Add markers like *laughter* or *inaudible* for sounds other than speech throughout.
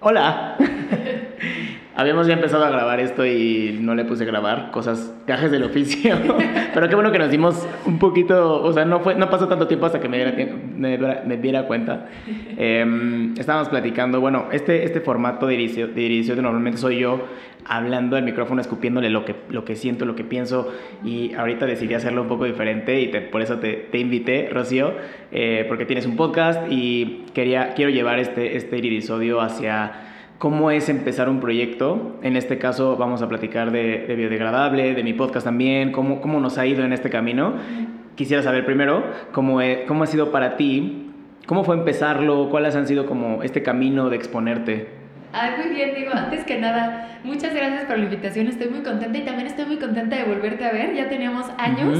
Hola. *laughs* Habíamos ya empezado a grabar esto y no le puse a grabar, cosas, gajes del oficio. *laughs* Pero qué bueno que nos dimos un poquito, o sea, no, fue, no pasó tanto tiempo hasta que me diera, me, diera cuenta. *laughs* Em, estábamos platicando, bueno, este, este formato de inicio, de inicio normalmente soy yo hablando al micrófono, escupiéndole lo que, lo que siento, lo que pienso. Y ahorita decidí hacerlo un poco diferente y por eso te, te invité, Rocío, eh, porque tienes un podcast y quería, quiero llevar este, este iridisodio hacia cómo es empezar un proyecto. En este caso vamos a platicar de, biodegradable, de mi podcast también, cómo, cómo nos ha ido en este camino. Quisiera saber primero cómo, cómo ha sido para ti, cómo fue empezarlo, cuáles han sido como este camino de exponerte. Ay, muy bien, digo, antes que nada, muchas gracias por la invitación, estoy muy contenta y también estoy muy contenta de volverte a ver, ya teníamos años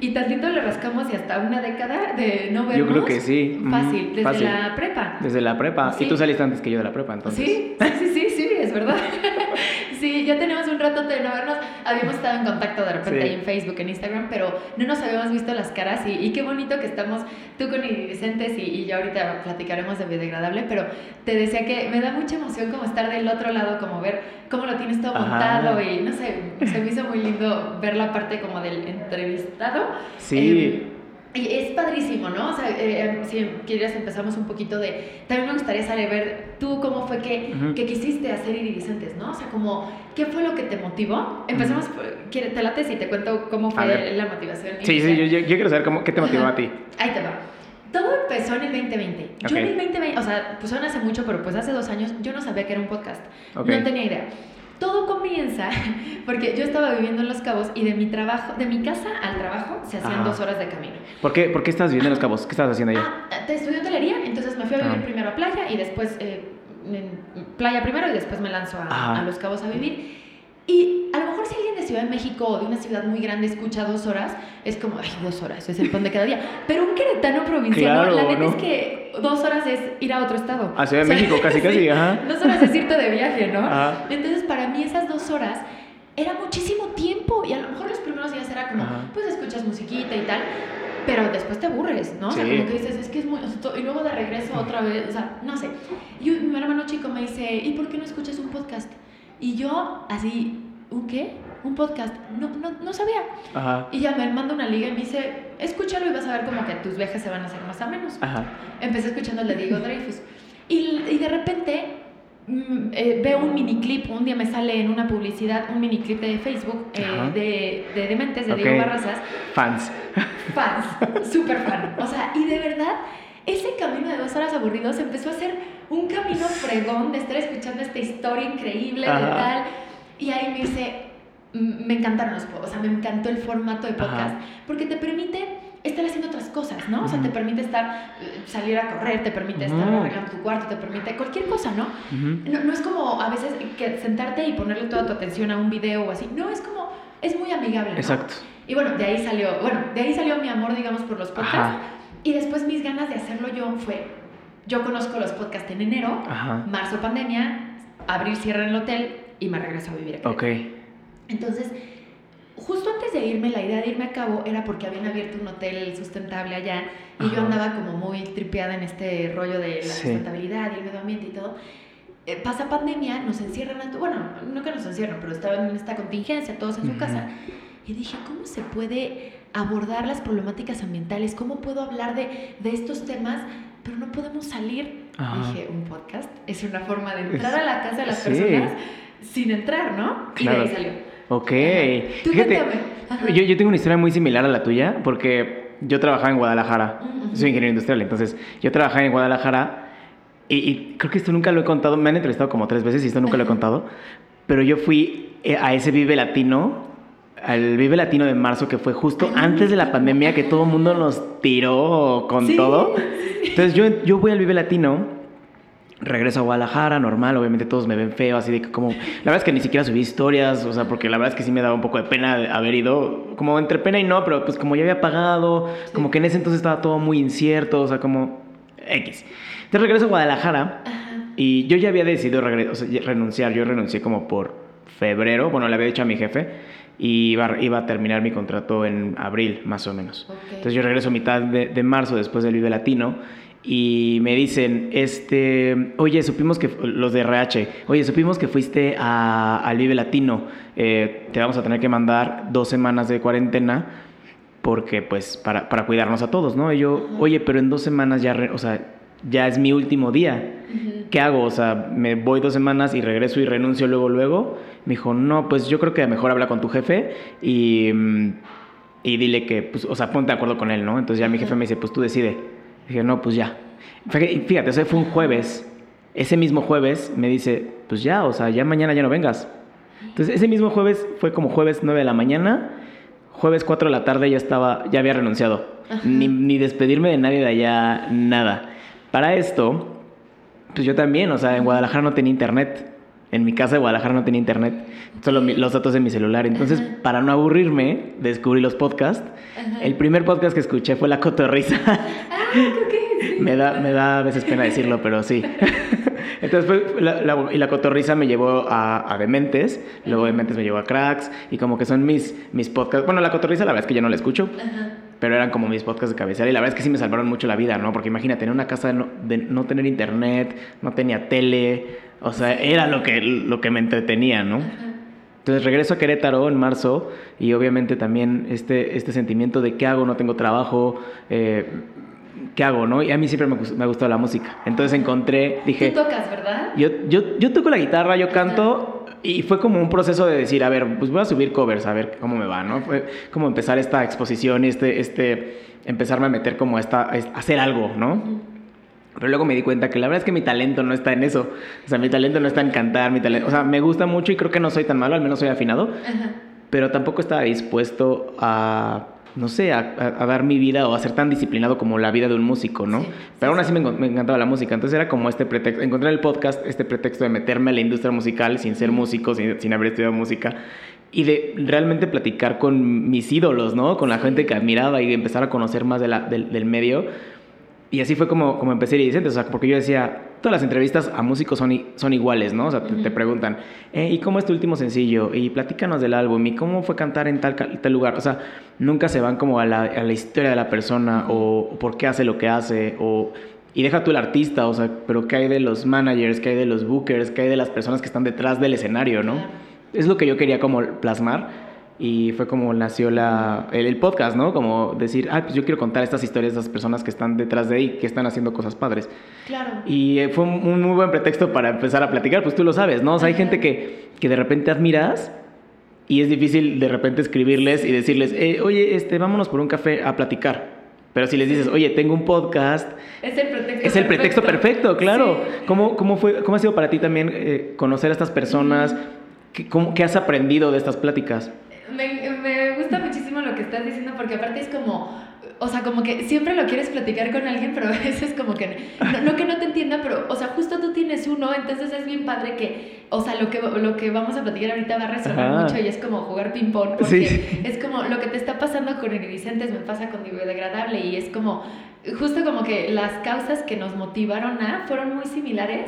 y tantito le rascamos y hasta una década de no vernos. Yo creo que sí. Fácil, desde la prepa. Desde la prepa, y tú saliste antes que yo de la prepa, entonces. Sí, sí, sí, sí, es verdad. *laughs* sí, ya tenemos un rato de no vernos, habíamos estado en contacto de repente ahí en Facebook, en Instagram, pero no nos habíamos visto las caras y, y qué bonito que estamos tú con Vicentes y, y yo ahorita platicaremos de biodegradable, pero te decía que me da mucha emoción como estar del otro lado, como ver cómo lo tienes todo montado y no sé, se me hizo muy lindo ver la parte como del entrevistado. Sí. Em, es padrísimo, ¿no? O sea, eh, em, si quieres empezamos un poquito de... También me gustaría saber ver tú cómo fue que, que quisiste hacer iridiscentes, ¿no? O sea, como, ¿qué fue lo que te motivó? Empezamos, te lates y te cuento cómo fue la motivación. Sí, sí, yo, yo, quiero saber cómo, qué te motivó a ti. Ahí te va. Todo empezó en el 2020. Yo en el 2020, o sea, pues aún hace mucho, pero pues hace dos años yo no sabía que era un podcast. No tenía idea. Todo comienza *laughs* porque yo estaba viviendo en Los Cabos y de mi trabajo, de mi casa al trabajo se hacían dos horas de camino. ¿Por qué, ¿Por qué estabas viviendo en Los Cabos? ¿Qué estabas haciendo allá? Ah, te estudié hotelería, entonces me fui a vivir ah. primero a playa y después eh, playa primero y después me lanzo a, a Los Cabos a vivir. Y a lo mejor si alguien de Ciudad de México o de una ciudad muy grande escucha dos horas, es como, ay, dos horas, es el pan de cada día. Pero un queretano provinciano, la neta es que dos horas es ir a otro estado. A Ciudad de México, casi, *laughs* casi, ajá. Dos horas es irte de viaje, ¿no? Entonces, para mí esas dos horas era muchísimo tiempo. Y a lo mejor los primeros días era como, pues escuchas musiquita y tal. Pero después te aburres, ¿no? O sea, como que dices, es que es muy... Y luego de regreso otra vez, o sea, no sé. Y mi hermano chico me dice, ¿y por qué no escuchas un podcast? Y yo, así, ¿un qué? ¿Un podcast? No, no, no sabía. Ajá. Y ya me manda una liga y me dice, escúchalo y vas a ver como que tus viajes se van a hacer más a menos. Ajá. Empecé escuchando el de Diego Dreyfus. Y, y de repente mm, eh, veo un miniclip, un día me sale en una publicidad un miniclip de Facebook eh, de, de Dementes, de Diego Barrazas. Fans. Fans, *laughs* súper fan. O sea, y de verdad, ese camino de dos horas aburridos empezó a ser un camino fregón de estar escuchando esta historia increíble de tal. Y ahí me dice, me encantaron los podcasts, o sea, me encantó el formato de podcast, porque te permite estar haciendo otras cosas, ¿no? O sea, te permite estar, eh, salir a correr, te permite estar arreglando tu cuarto, te permite cualquier cosa, ¿no? ¿no? ¿no? es como a veces que sentarte y ponerle toda tu atención a un video o así, no, es como, es muy amigable, ¿no? Exacto. Y bueno, de ahí salió, bueno, de ahí salió mi amor, digamos, por los podcasts. Y después mis ganas de hacerlo yo fue, yo conozco los podcasts en enero, marzo pandemia, abril cierra en el hotel y me regreso a vivir aquí. Ok. Entonces, justo antes de irme, la idea de irme a cabo era porque habían abierto un hotel sustentable allá y yo andaba como muy tripeada en este rollo de la sustentabilidad y el medio ambiente y todo. Eh, pasa pandemia, nos encierran, a bueno, no que nos encierran, pero estaban en esta contingencia, todos en su casa. Y dije, ¿cómo se puede abordar las problemáticas ambientales? ¿Cómo puedo hablar de, de estos temas pero no podemos salir. Dije, un podcast es una forma de entrar a la casa de las personas sin entrar, ¿no? Y de ahí salió. Ok. Fíjate, yo, yo, tengo una historia muy similar a la tuya, porque yo trabajaba en Guadalajara. Soy ingeniero industrial, entonces yo trabajaba en Guadalajara y, creo que esto nunca lo he contado. Me han entrevistado como tres veces y esto nunca lo he contado. Pero yo fui eh, a ese Vive Latino al Vive Latino de marzo, que fue justo antes de la pandemia, que todo el mundo nos tiró con todo. Entonces yo, yo voy al Vive Latino, regreso a Guadalajara, normal, obviamente todos me ven feo, así de que como... La verdad es que ni siquiera subí historias, o sea, porque la verdad es que sí me daba un poco de pena haber ido, como entre pena y no, pero pues como ya había pagado, como que en ese entonces estaba todo muy incierto, o sea, como X. Entonces regreso a Guadalajara y yo ya había decidido renunciar, yo renuncié como por febrero, bueno, le había dicho a mi jefe, y iba, iba, a terminar mi contrato en abril, más o menos. Entonces yo regreso a mitad de, de, marzo después del Vive Latino y me dicen, este, oye, supimos que, los de RH, oye, supimos que fuiste a, al Vive Latino, eh, te vamos a tener que mandar dos semanas de cuarentena porque, pues, para, para cuidarnos a todos, ¿no? Y yo, oye, pero en dos semanas ya, o sea, ya es mi último día. ¿Qué hago? O sea, me voy dos semanas y regreso y renuncio luego, luego. Me dijo, no, pues yo creo que mejor habla con tu jefe y, y dile que, pues, o sea, ponte de acuerdo con él, ¿no? Entonces ya mi jefe me dice, pues tú decide. Dije, no, pues ya. Fíjate, eso fue un jueves. Ese mismo jueves me dice, pues ya, o sea, ya mañana ya no vengas. Entonces ese mismo jueves fue como jueves 9 de la mañana, jueves 4 de la tarde ya estaba, ya había renunciado. Ni, ni despedirme de nadie de allá, nada. Para esto, pues yo también, o sea, en Guadalajara no tenía internet. En mi casa de Guadalajara no tenía internet, solo los datos de mi celular. Entonces, para no aburrirme, descubrí los podcasts. El primer podcast que escuché fue La Cotorrisa. Ah, *laughs* me, da, me da a veces pena decirlo, pero sí. *laughs* Entonces, la, y La Cotorrisa me llevó a, a, Dementes, luego Dementes me llevó a Cracks, y como que son mis, mis podcasts. Bueno, La Cotorrisa la verdad es que ya no la escucho. Pero eran como mis podcasts de cabecera y la verdad es que sí me salvaron mucho la vida, ¿no? Porque imagínate, en una casa de no tener internet, no tenía tele, o sea, era lo que, lo que me entretenía, ¿no? Entonces regreso a Querétaro en marzo y obviamente también este, este sentimiento de qué hago, no tengo trabajo, eh, qué hago, ¿no? Y a mí siempre me, me, ha gustado la música. Entonces encontré, dije... Tú tocas, ¿verdad? Yo, yo, yo toco la guitarra, yo canto y fue como un proceso de decir, a ver, pues voy a subir covers, a ver cómo me va, ¿no? Fue como empezar esta exposición y este, este, empezarme a meter como esta, a hacer algo, ¿no? Pero luego me di cuenta que la verdad es que mi talento no está en eso. O sea, mi talento no está en cantar, mi talento... O sea, me gusta mucho y creo que no soy tan malo, al menos soy afinado. Pero tampoco estaba dispuesto a, no sé, a, dar mi vida o a ser tan disciplinado como la vida de un músico, ¿no? Pero aún así me, encantaba la música. Entonces era como este pretexto, encontré el podcast, este pretexto de meterme a la industria musical sin ser músico, sin, haber estudiado música y de realmente platicar con mis ídolos, ¿no? Con la gente que admiraba y empezar a conocer más de la, del medio y así fue como, como empecé a o sea, porque yo decía, todas las entrevistas a músicos son, son iguales, ¿no? O sea, te, preguntan, eh, ¿y cómo es tu último sencillo? Y platícanos del álbum, ¿y cómo fue cantar en tal, tal lugar? O sea, nunca se van como a la, a la historia de la persona o, por qué hace lo que hace o... Y deja tú el artista, o sea, pero ¿qué hay de los managers? ¿Qué hay de los bookers? ¿Qué hay de las personas que están detrás del escenario, no? Es lo que yo quería como plasmar y fue como nació la, el, podcast, ¿no? Como decir, ah, pues yo quiero contar estas historias de esas personas que están detrás de ahí, que están haciendo cosas padres. Claro. Y eh, fue un, muy buen pretexto para empezar a platicar, pues tú lo sabes, ¿no? O sea, hay gente que, que de repente admiras y es difícil de repente escribirles y decirles, eh, oye, este, vámonos por un café a platicar. Pero si les dices, oye, tengo un podcast. Es el pretexto Es el pretexto perfecto, claro. ¿Cómo, cómo, fue, ¿Cómo ha sido para ti también eh, conocer a estas personas? ¿Qué, cómo, ¿Qué has aprendido de estas pláticas? Me, me gusta muchísimo lo que estás diciendo porque aparte es como, o sea, como que siempre lo quieres platicar con alguien, pero a veces como que, no, que no te entienda, pero, o sea, justo tú tienes uno, entonces es bien padre que, o sea, lo que, lo que vamos a platicar ahorita va a resonar mucho y es como jugar ping-pong, porque es como lo que te está pasando con Iridicentes me pasa con Biodegradable y es como, justo como que las causas que nos motivaron a fueron muy similares.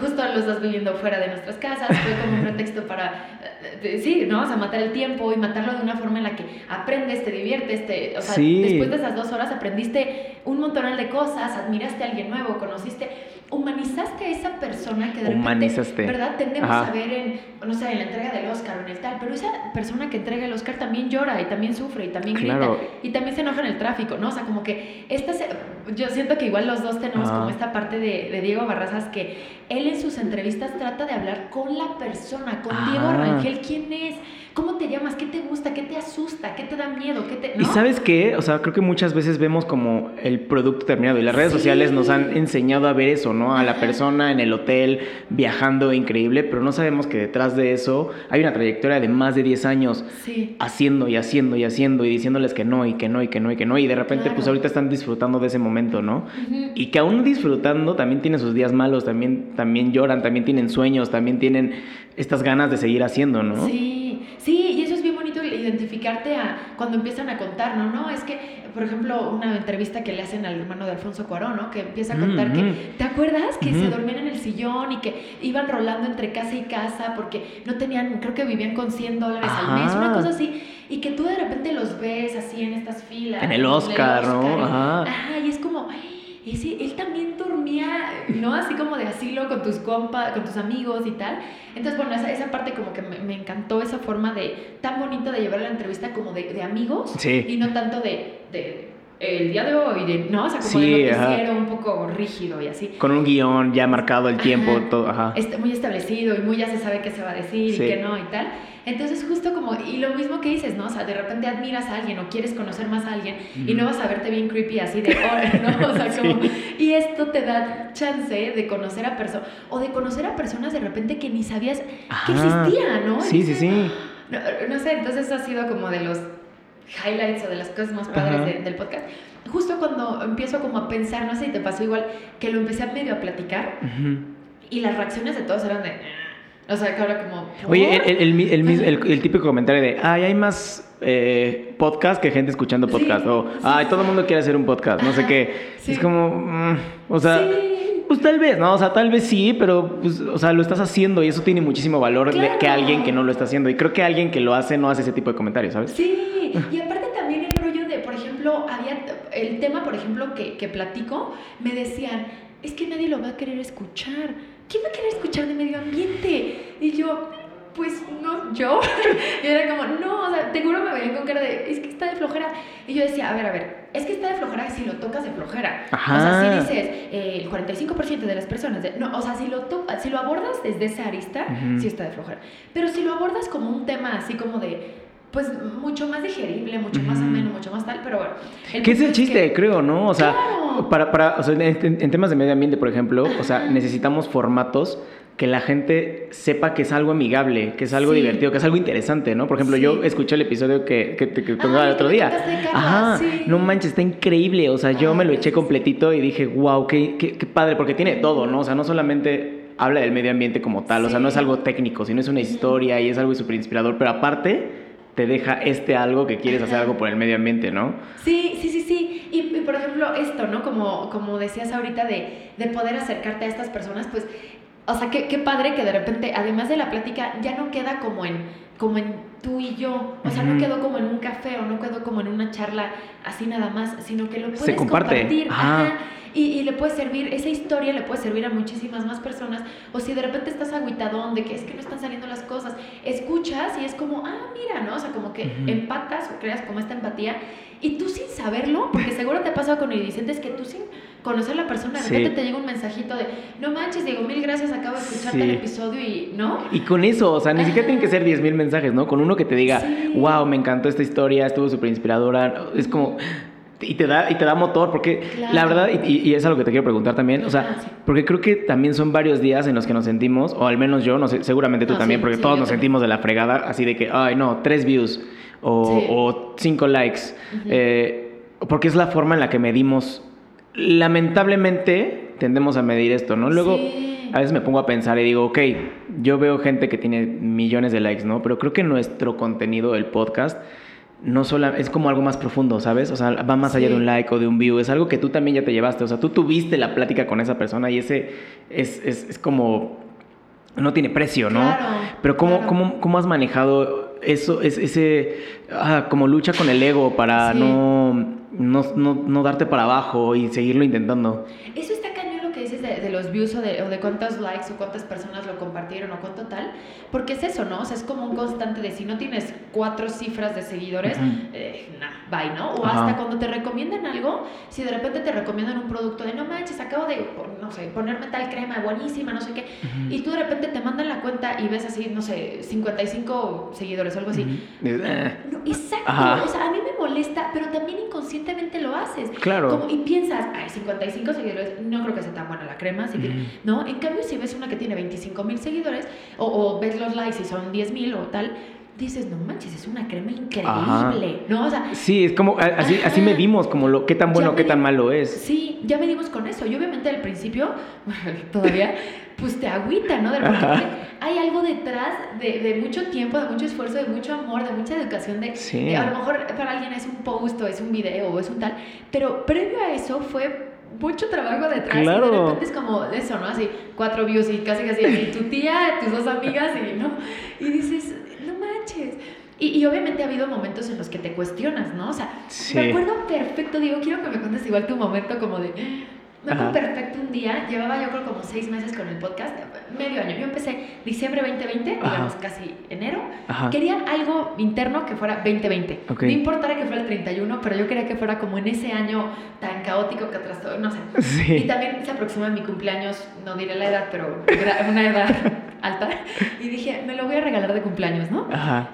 Justo los dos viviendo fuera de nuestras casas, fue como un pretexto para, eh, sí, ¿no? O sea, matar el tiempo y matarlo de una forma en la que aprendes, te diviertes, te, o sea, después de esas dos horas aprendiste un montón de cosas, admiraste a alguien nuevo, conociste humanizaste a esa persona que de Humanizaste. ¿verdad? Tendemos a ver en, no sé, en la entrega del Oscar o en el tal, pero esa persona que entrega el Oscar también llora y también sufre y también grita y también se enoja en el tráfico, ¿no? O sea, como que esta yo siento que igual los dos tenemos como esta parte de, de, Diego Barrazas que él en sus entrevistas trata de hablar con la persona, con Diego Rangel, ¿quién es? ¿Cómo te llamas? ¿Qué te gusta? ¿Qué te asusta? ¿Qué te da miedo? ¿Qué te, Y sabes qué? O sea, creo que muchas veces vemos como el producto terminado y las redes sociales nos han enseñado a ver eso, ¿no? A la persona en el hotel viajando increíble, pero no sabemos que detrás de eso hay una trayectoria de más de 10 años haciendo y haciendo y haciendo y diciéndoles que no y que no y que no y que no y de repente pues ahorita están disfrutando de ese momento, ¿no? Y que aún disfrutando también tienen sus días malos, también, también lloran, también tienen sueños, también tienen estas ganas de seguir haciendo, ¿no? Sí, a cuando empiezan a contar, ¿no? No, es que, por ejemplo, una entrevista que le hacen al hermano de Alfonso Cuarón, ¿no? Que empieza a mm, contar que, ¿te acuerdas? Que se dormían en el sillón y que iban rolando entre casa y casa porque no tenían, creo que vivían con 100 dólares al mes, una cosa así. Y que tú de repente los ves así en estas filas. En el Oscar, ¿no? Ajá. Ajá, y es como ese, él también dormía, ¿no? Así como de asilo con tus compas, con tus amigos y tal. Entonces, bueno, esa, esa parte como que me, me, encantó esa forma de, tan bonita de llevar la entrevista como de, de amigos. Sí. Y no tanto de, de el día de hoy, ¿no? O sea, como de noticiero un poco rígido y así. Con un guion ya marcado el tiempo, todo, ajá. Este, muy establecido y muy ya se sabe qué se va a decir y qué no y tal. Entonces, justo como, y lo mismo que dices, ¿no? O sea, de repente admiras a alguien o quieres conocer más a alguien y no vas a verte bien creepy así de, oh, ¿no? O sea, *laughs* como, y esto te da chance de conocer a personas, o de conocer a personas de repente que ni sabías que existían, ¿no? Sí, sí, sí. *gasps* No, no, sé, entonces ha sido como de los highlights o de las cosas más padres del podcast. Justo cuando empiezo como a pensar, no sé si te pasó igual, que lo empecé a medio a platicar y las reacciones de todos eran de... O sea, que ahora como... Oye, el, el, el, típico comentario de, ay, hay más eh, podcast que gente escuchando podcast. o, ay, todo el mundo quiere hacer un podcast, no sé qué. Es como, mm, o sea... Pues tal vez, ¿no? O sea, tal vez sí, pero, pues, o sea, lo estás haciendo y eso tiene muchísimo valor que alguien que no lo está haciendo. Y creo que alguien que lo hace no hace ese tipo de comentarios, ¿sabes? Sí, y aparte también el rollo de, por ejemplo, había el tema, por ejemplo, que, que platico, me decían, es que nadie lo va a querer escuchar. ¿Quién va a querer escuchar de medio ambiente? Y yo, pues no, yo. *laughs* y era como, no, o sea, te juro me veían con cara de, es que está de flojera. Y yo decía, a ver, a ver, es que está de flojera si lo tocas de flojera. Ajá. O sea, si dices, eh, el 45% de las personas, no, o sea, si lo, si lo abordas desde esa arista, sí está de flojera. Pero si lo abordas como un tema así como de, pues mucho más digerible, mucho más ameno, mucho más tal, pero bueno. ¿Qué es el chiste, creo, ¿no? O sea, para, para o sea, en, temas de medio ambiente, por ejemplo, o sea, necesitamos formatos que la gente sepa que es algo amigable, que es algo divertido, que es algo interesante, ¿no? Por ejemplo, yo escuché el episodio que, que, que, el otro día. Ajá, no manches, está increíble. O sea, yo me lo eché completito y dije, wow, qué, qué, qué padre, porque tiene todo, ¿no? O sea, no solamente habla del medio ambiente como tal, o sea, no es algo técnico, sino es una historia y es algo súper inspirador, pero aparte te deja este algo que quieres hacer algo por el medio ambiente, ¿no? Sí, sí, sí, sí. Y, y por ejemplo, esto, ¿no? Como, como decías ahorita de, de poder acercarte a estas personas, pues o sea, qué, qué padre que de repente, además de la plática, ya no queda como en, como en tú y yo. O sea, no quedó como en un café o no quedó como en una charla así nada más, sino que lo puedes compartir. Ajá. Y, y, le puede servir, esa historia le puede servir a muchísimas más personas. O si de repente estás aguitadón de que es que no están saliendo las cosas, escuchas y es como, ah, mira, ¿no? O sea, como que empatas o creas como esta empatía. Y tú sin saberlo, porque seguro te ha pasado con es que tú sin conocer a la persona, de repente te llega un mensajito de, no manches, digo, mil gracias, acabo de escucharte el episodio y, ¿no? Y con eso, o sea, ni siquiera tienen que ser diez mil mensajes, ¿no? Con uno que te diga, wow, me encantó esta historia, estuvo súper inspiradora, es como y te da y te da motor porque la verdad y, es algo que te quiero preguntar también o sea porque creo que también son varios días en los que nos sentimos o al menos yo no sé seguramente tú también porque todos nos sentimos de la fregada así de que ay no tres views o, o cinco likes eh, porque es la forma en la que medimos. Lamentablemente tendemos a medir esto, ¿no? Luego, a veces me pongo a pensar y digo, ok, yo veo gente que tiene millones de likes, ¿no? Pero creo que nuestro contenido, el podcast, no solo es como algo más profundo, ¿sabes? O sea, va más allá de un like o de un view, es algo que tú también ya te llevaste, o sea, tú tuviste la plática con esa persona y ese es, es, es como, no tiene precio, ¿no? Claro, Pero ¿cómo, cómo, cómo has manejado eso, es, ese, ah, como lucha con el ego para no no, no, no darte para abajo y seguirlo intentando. Eso está cañón lo que dices de, los views o de, o de, cuántos likes o cuántas personas lo compartieron o cuánto tal, porque es eso, ¿no? O sea, es como un constante de si no tienes cuatro cifras de seguidores, eh, nah, bye, ¿no? O hasta cuando te recomiendan algo, si de repente te recomiendan un producto de no manches, acabo de, no sé, ponerme tal crema buenísima, no sé qué, y tú de repente te mandan la cuenta y ves así, no sé, 55 seguidores o algo así. Eh. exacto, o sea, a mí me molesta, pero también inconscientemente lo haces. Claro. y piensas, ay, 55 seguidores, no creo que sea tan buena la crema, así que, ¿no? En cambio, si ves una que tiene 25 mil seguidores, o, o ves los likes y son 10 mil o tal, dices, no manches, es una crema increíble, ¿no? O sea, sí, es como, así, así medimos como lo, qué tan bueno, qué tan malo es. Sí, ya medimos con eso. Y obviamente al principio, *laughs* todavía, pues te agüita, ¿no? De hay algo detrás de, de, mucho tiempo, de mucho esfuerzo, de mucho amor, de mucha educación. De, sí. a lo mejor para alguien es un post o es un video o es un tal, pero previo a eso fue mucho trabajo detrás claro. y de repente es como eso, ¿no? Así, cuatro views y casi casi y tu tía, tus dos amigas y, ¿no? Y dices, no manches. Y, y, obviamente ha habido momentos en los que te cuestionas, ¿no? O sea, me acuerdo perfecto, digo, quiero que me cuentes igual tu momento como de, Me acuerdo perfecto un día, llevaba yo creo como seis meses con el podcast, medio año. Yo empecé diciembre 2020, digamos casi enero. Quería algo interno que fuera 2020. No importara que fuera el 31, pero yo quería que fuera como en ese año tan caótico que atrás todo, no sé. *laughs* Y también se aproxima mi cumpleaños, no diré la edad, pero una edad *laughs* alta. Y dije, me lo voy a regalar de cumpleaños, ¿no?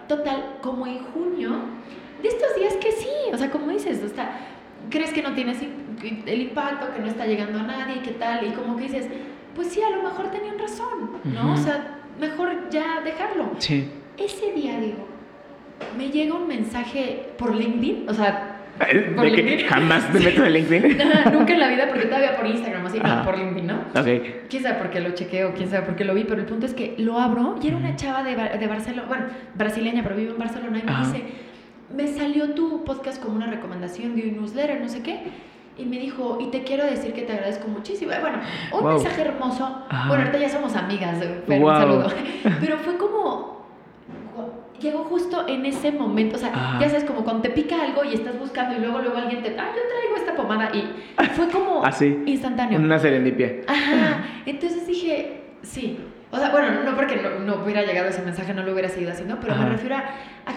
Total, como en junio, de estos días que sí, o sea, como dices, o sea, crees que no tienes el impacto, que no está llegando a nadie, qué tal, y como que dices, pues sí, a lo mejor tenían razón, ¿no? O sea, mejor ya dejarlo. Sí. Ese día, digo, me llega un mensaje por LinkedIn, o sea, ¿De que jamás te meto en LinkedIn? *laughs* nunca en la vida, porque todavía por Instagram, así, no, por LinkedIn, ¿no? Ok. Quién sabe por qué lo chequeo, quién sabe por qué lo vi, pero el punto es que lo abro y era una chava de, de Barcelona, bueno, brasileña, pero vive en Barcelona, y me dice, me salió tu podcast como una recomendación de un newsletter, no sé qué. Y me dijo, y te quiero decir que te agradezco muchísimo. Bueno, un mensaje hermoso. Bueno, ahorita ya somos amigas, pero un saludo. *laughs* Pero fue como, llegó justo en ese momento. O sea, ya sabes, como cuando te pica algo y estás buscando y luego luego alguien te, ah, yo traigo esta pomada. Y fue como *laughs* Así, instantáneo. Una serendipia. Ajá. *laughs* Entonces dije, sí. O sea, bueno, no porque no, no hubiera llegado ese mensaje, no lo hubiera seguido haciendo, pero me refiero a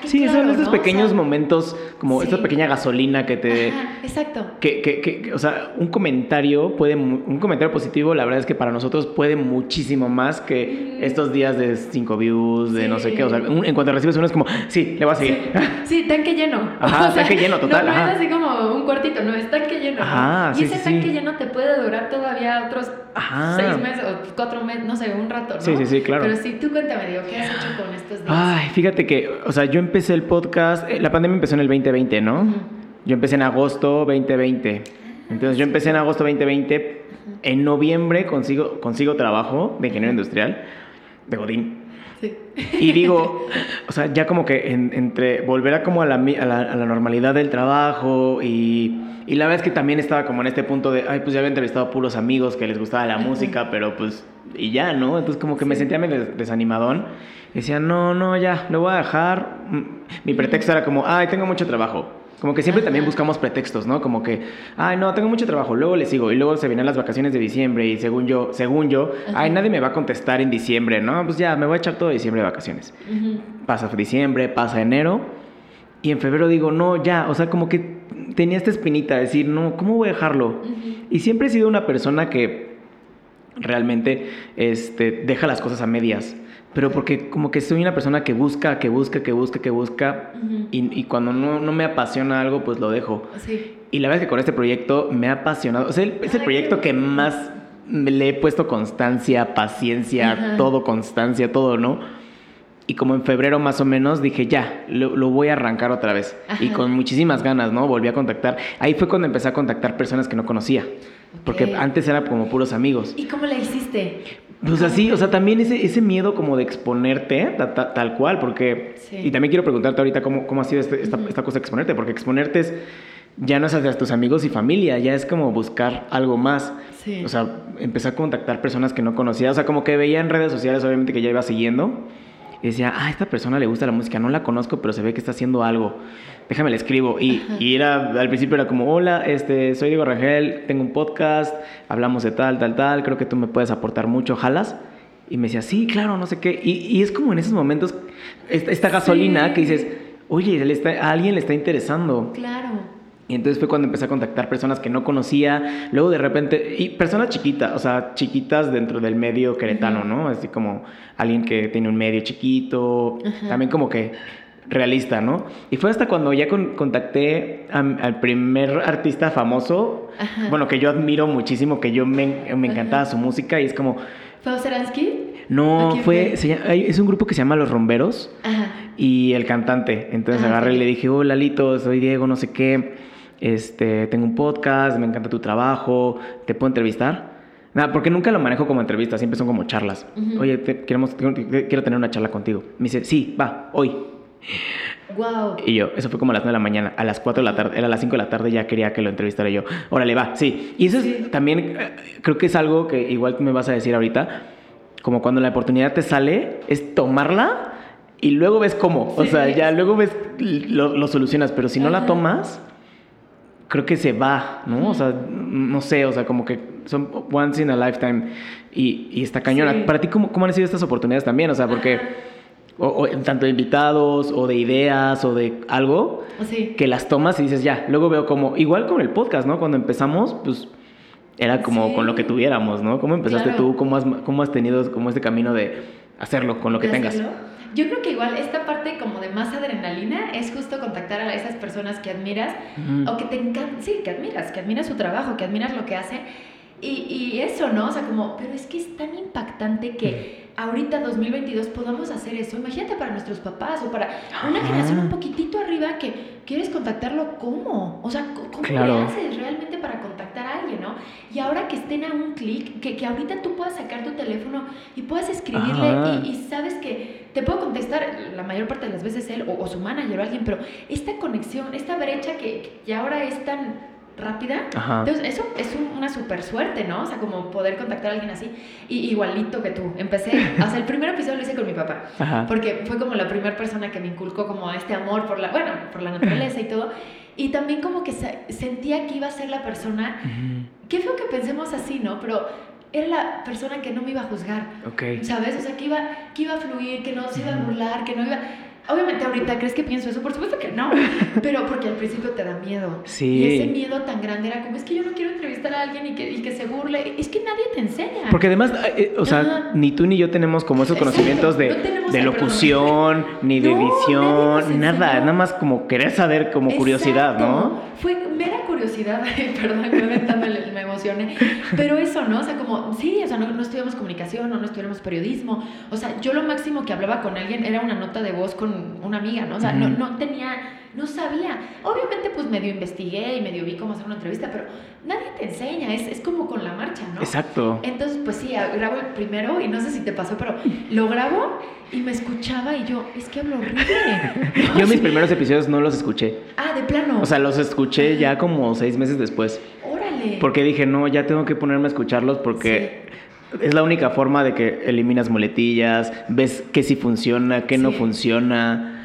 sí, son esos pequeños momentos, como esta pequeña gasolina que te... exacto. Que, que, que, o sea, un comentario puede, un comentario positivo, la verdad es que para nosotros puede muchísimo más que estos días de cinco views, de no sé qué, o sea, en cuanto recibes uno es como, sí, le voy a seguir. Sí, tanque lleno. *laughs* Ajá, *laughs* tanque lleno, total. No, es así como un cuartito, no, es tanque lleno. Ajá, y ese tanque lleno te puede durar todavía otros seis meses o cuatro meses, no sé, un rato, ¿no? Sí, sí, sí, claro. Pero sí, tú cuéntame, digo, ¿qué has hecho con estos días? Ay, fíjate que, o sea, yo yo empecé el podcast, eh, la pandemia empezó en el 2020, ¿no? Yo empecé en agosto 2020. Entonces yo empecé en agosto 2020. En noviembre consigo, consigo trabajo de ingeniero industrial de Godín. Sí. Y digo, *laughs* o sea, ya como que entre volver a como a la, a la, normalidad del trabajo y, y, la verdad es que también estaba como en este punto de, ay, pues ya había entrevistado a puros amigos que les gustaba la música, pero pues, y ya, ¿no? Entonces como que me sentía medio desanimadón decía, no, no, ya, lo voy a dejar. Mi pretexto era como, ay, tengo mucho trabajo. Como que siempre también buscamos pretextos, ¿no? Como que, ay, no, tengo mucho trabajo, luego le sigo. Y luego se vienen las vacaciones de diciembre y según yo, según yo, ay, nadie me va a contestar en diciembre, ¿no? Pues ya, me voy a echar todo diciembre de vacaciones. Pasa diciembre, pasa enero. Y en febrero digo, no, ya, o sea, como que tenía esta espinita de decir, no, ¿cómo voy a dejarlo? Y siempre he sido una persona que realmente este, deja las cosas a medias pero porque como que soy una persona que busca, que busca, que busca, que busca, y, cuando no, no, me apasiona algo, pues lo dejo. Y la verdad es que con este proyecto me ha apasionado, o sea, es el proyecto que más le he puesto constancia, paciencia, todo constancia, todo, ¿no? Y como en febrero más o menos dije, ya, lo, voy a arrancar otra vez. Y con muchísimas ganas, ¿no? Volví a contactar. Ahí fue cuando empecé a contactar personas que no conocía. Porque antes era como puros amigos. ¿Y cómo le hiciste? Pues así, o sea, también ese, ese miedo como de exponerte, tal cual, porque... Y también quiero preguntarte ahorita cómo, cómo ha sido este, esta, esta, cosa de exponerte, porque exponerte es, ya no es hacia tus amigos y familia, ya es como buscar algo más. Sí. O sea, empezar a contactar personas que no conocía, o sea, como que veía en redes sociales, obviamente, que ya iba siguiendo, y decía, ah, a esta persona le gusta la música, no la conozco, pero se ve que está haciendo algo déjame le escribo. Y, y, era, al principio era como, hola, este, soy Diego Rangel, tengo un podcast, hablamos de tal, tal, tal, creo que tú me puedes aportar mucho, ¿jalas? Y me decía, sí, claro, no sé qué. Y, y es como en esos momentos, esta, esta gasolina que dices, oye, a alguien le está interesando. Claro. Y entonces fue cuando empecé a contactar personas que no conocía, luego de repente, y personas chiquitas, o sea, chiquitas dentro del medio queretano, ¿no? Así como alguien que tiene un medio chiquito, también como que realista, ¿no? Y fue hasta cuando ya contacté al primer artista famoso, bueno, que yo admiro muchísimo, que yo me, me encantaba su música y es como... ¿Fue Seransky? No, fue, es un grupo que se llama Los Romberos y el cantante. Entonces ah, agarré y le dije, hola Lito, soy Diego, no sé qué, este, tengo un podcast, me encanta tu trabajo, ¿te puedo entrevistar? Nada, porque nunca lo manejo como entrevista, siempre son como charlas. Oye, queremos, quiero tener una charla contigo. Me dice, sí, va, hoy. Wow. Y yo, eso fue como a las 9 de la mañana, a las 4 de la tarde, era a las 5 de la tarde, ya quería que lo entrevistara yo. Órale, va, sí. Y eso también, eh, creo que es algo que igual me vas a decir ahorita, como cuando la oportunidad te sale, es tomarla y luego ves cómo. O sea, ya luego ves, lo, solucionas, pero si no la tomas, creo que se va, ¿no? O sea, no sé, o sea, como que son once in a lifetime y, y está cañona. Para ti, ¿cómo, ¿cómo, han sido estas oportunidades también? O sea, porque o, tanto de invitados o de ideas o de algo que las tomas y dices, ya, luego veo como, igual con el podcast, ¿no? Cuando empezamos, pues era como con lo que tuviéramos, ¿no? ¿Cómo empezaste tú? ¿Cómo has, ¿Cómo has tenido como este camino de hacerlo con lo que tengas? Yo creo que igual esta parte como de más adrenalina es justo contactar a esas personas que admiras o que te encantan, sí, que admiras, que admiras su trabajo, que admiras lo que hace. Y, y, eso, ¿no? O sea, como, pero es que es tan impactante que ahorita 2022 podamos hacer eso. Imagínate para nuestros papás o para una generación un poquitito arriba que quieres contactarlo, ¿cómo? O sea, ¿cómo le haces realmente para contactar a alguien, no? Y ahora que estén a un clic, que, que ahorita tú puedas sacar tu teléfono y puedas escribirle y, sabes que te puedo contestar la mayor parte de las veces él o, su manager o alguien, pero esta conexión, esta brecha que, que ahora es tan rápida. Entonces, eso es una super suerte, ¿no? O sea, como poder contactar a alguien así. Y igualito que tú. Empecé, o sea, el primer episodio lo hice con mi papá. Porque fue como la primera persona que me inculcó como este amor por la, bueno, por la naturaleza y todo. Y también como que sentía que iba a ser la persona, qué feo que pensemos así, ¿no? Pero era la persona que no me iba a juzgar. ¿Sabes? O sea, que iba, que iba a fluir, que no se iba a burlar, que no iba... Obviamente ahorita crees que pienso eso, por supuesto que no, *laughs* pero porque al principio te da miedo. Sí. Y ese miedo tan grande era como, es que yo no quiero entrevistar a alguien y que, y que se burle. Es que nadie te enseña. Porque además, eh, eh, o sea, ni tú ni yo tenemos como esos conocimientos de, de locución, ni de edición, nada. Nada más como querer saber, como curiosidad, ¿no? Fue mera curiosidad, *laughs* perdón, me, me Pero eso, ¿no? O sea, como, sí, o sea, no, no estudiamos comunicación o no estudiamos periodismo. O sea, yo lo máximo que hablaba con alguien era una nota de voz con una amiga, ¿no? O sea, no, no tenía, no sabía. Obviamente, pues medio investigué y medio vi cómo hacer una entrevista, pero nadie te enseña, es, es como con la marcha, ¿no? Exacto. Entonces, pues sí, grabo el primero y no sé si te pasó, pero lo grabo y me escuchaba y yo, es que hablo horrible. *laughs* yo mis primeros episodios no los escuché. Ah, de plano. O sea, los escuché ya como seis meses después. Porque dije, no, ya tengo que ponerme a escucharlos porque... Es la única forma de que eliminas muletillas, ves que sí funciona, que no funciona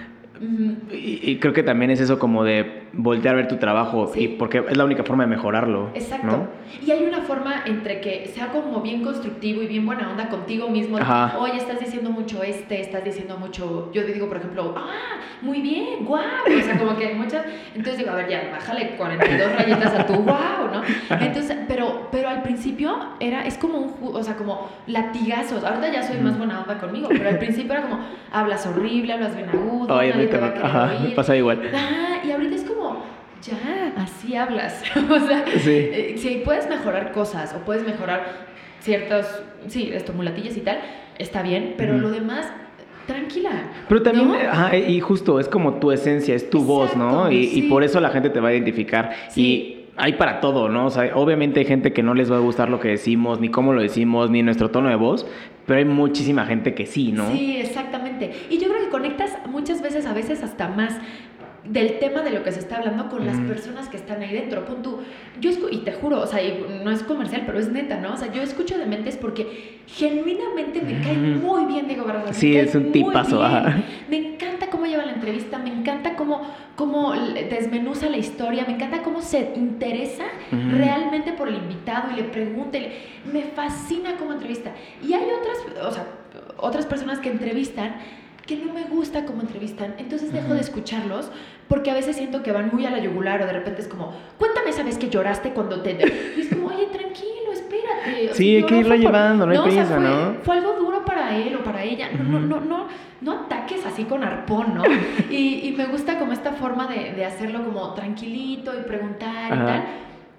y, creo que también es eso como de voltear a ver tu trabajo, y porque es la única forma de mejorarlo. Exacto. Y hay una forma entre que sea como bien constructivo y bien buena onda contigo mismo. Oye, estás diciendo mucho este, estás diciendo mucho. Yo te digo, por ejemplo, ah, muy bien, guau. O sea, como que hay muchas. Entonces digo, a ver, ya, bájale 42 rayitas a tu guau, ¿no? Entonces, pero, pero al principio era, es como un, o sea, como latigazos. Ahorita ya soy más buena onda conmigo, pero al principio era como, hablas horrible, hablas bien agudo, Ajá, me pasa igual. Ah, y ahorita es como, ya, así hablas. *laughs* o sea, sí. Eh, si puedes mejorar cosas o puedes mejorar ciertos, sí, esto, mulatillas y tal, está bien, pero lo demás tranquila. Pero también, ajá, y justo, es como tu esencia, es tu voz, ¿no? Y, y, por eso la gente te va a identificar. Y hay para todo, ¿no? O sea, obviamente hay gente que no les va a gustar lo que decimos, ni cómo lo decimos, ni nuestro tono de voz, pero hay muchísima gente que sí, ¿no? Sí, exactamente. Y yo creo que conectas muchas veces, a veces hasta más del tema de lo que se está hablando con las personas que están ahí dentro. Pon tú, yo y te juro, o sea, no es comercial, pero es neta, ¿no? O sea, yo escucho de mentes porque genuinamente me cae muy bien Diego Barraza. Sí, es un tipazo. Me encanta cómo lleva la entrevista, me encanta cómo, cómo desmenuza la historia, me encanta cómo se interesa realmente por el invitado y le pregunta. me fascina cómo entrevista. Y hay otras, o sea, otras personas que entrevistan que no me gusta cómo entrevistan, entonces dejo de escucharlos porque a veces siento que van muy a la yugular o de repente es como, cuéntame sabes que lloraste cuando te... Y es como, oye, tranquilo, espérate. sí, hay que irlo llevando, no hay prisa, ¿no? Fue algo duro para él o para ella, no, no, no, no, ataques así con arpón, ¿no? *laughs* y, y, me gusta como esta forma de, de, hacerlo como tranquilito y preguntar y tal.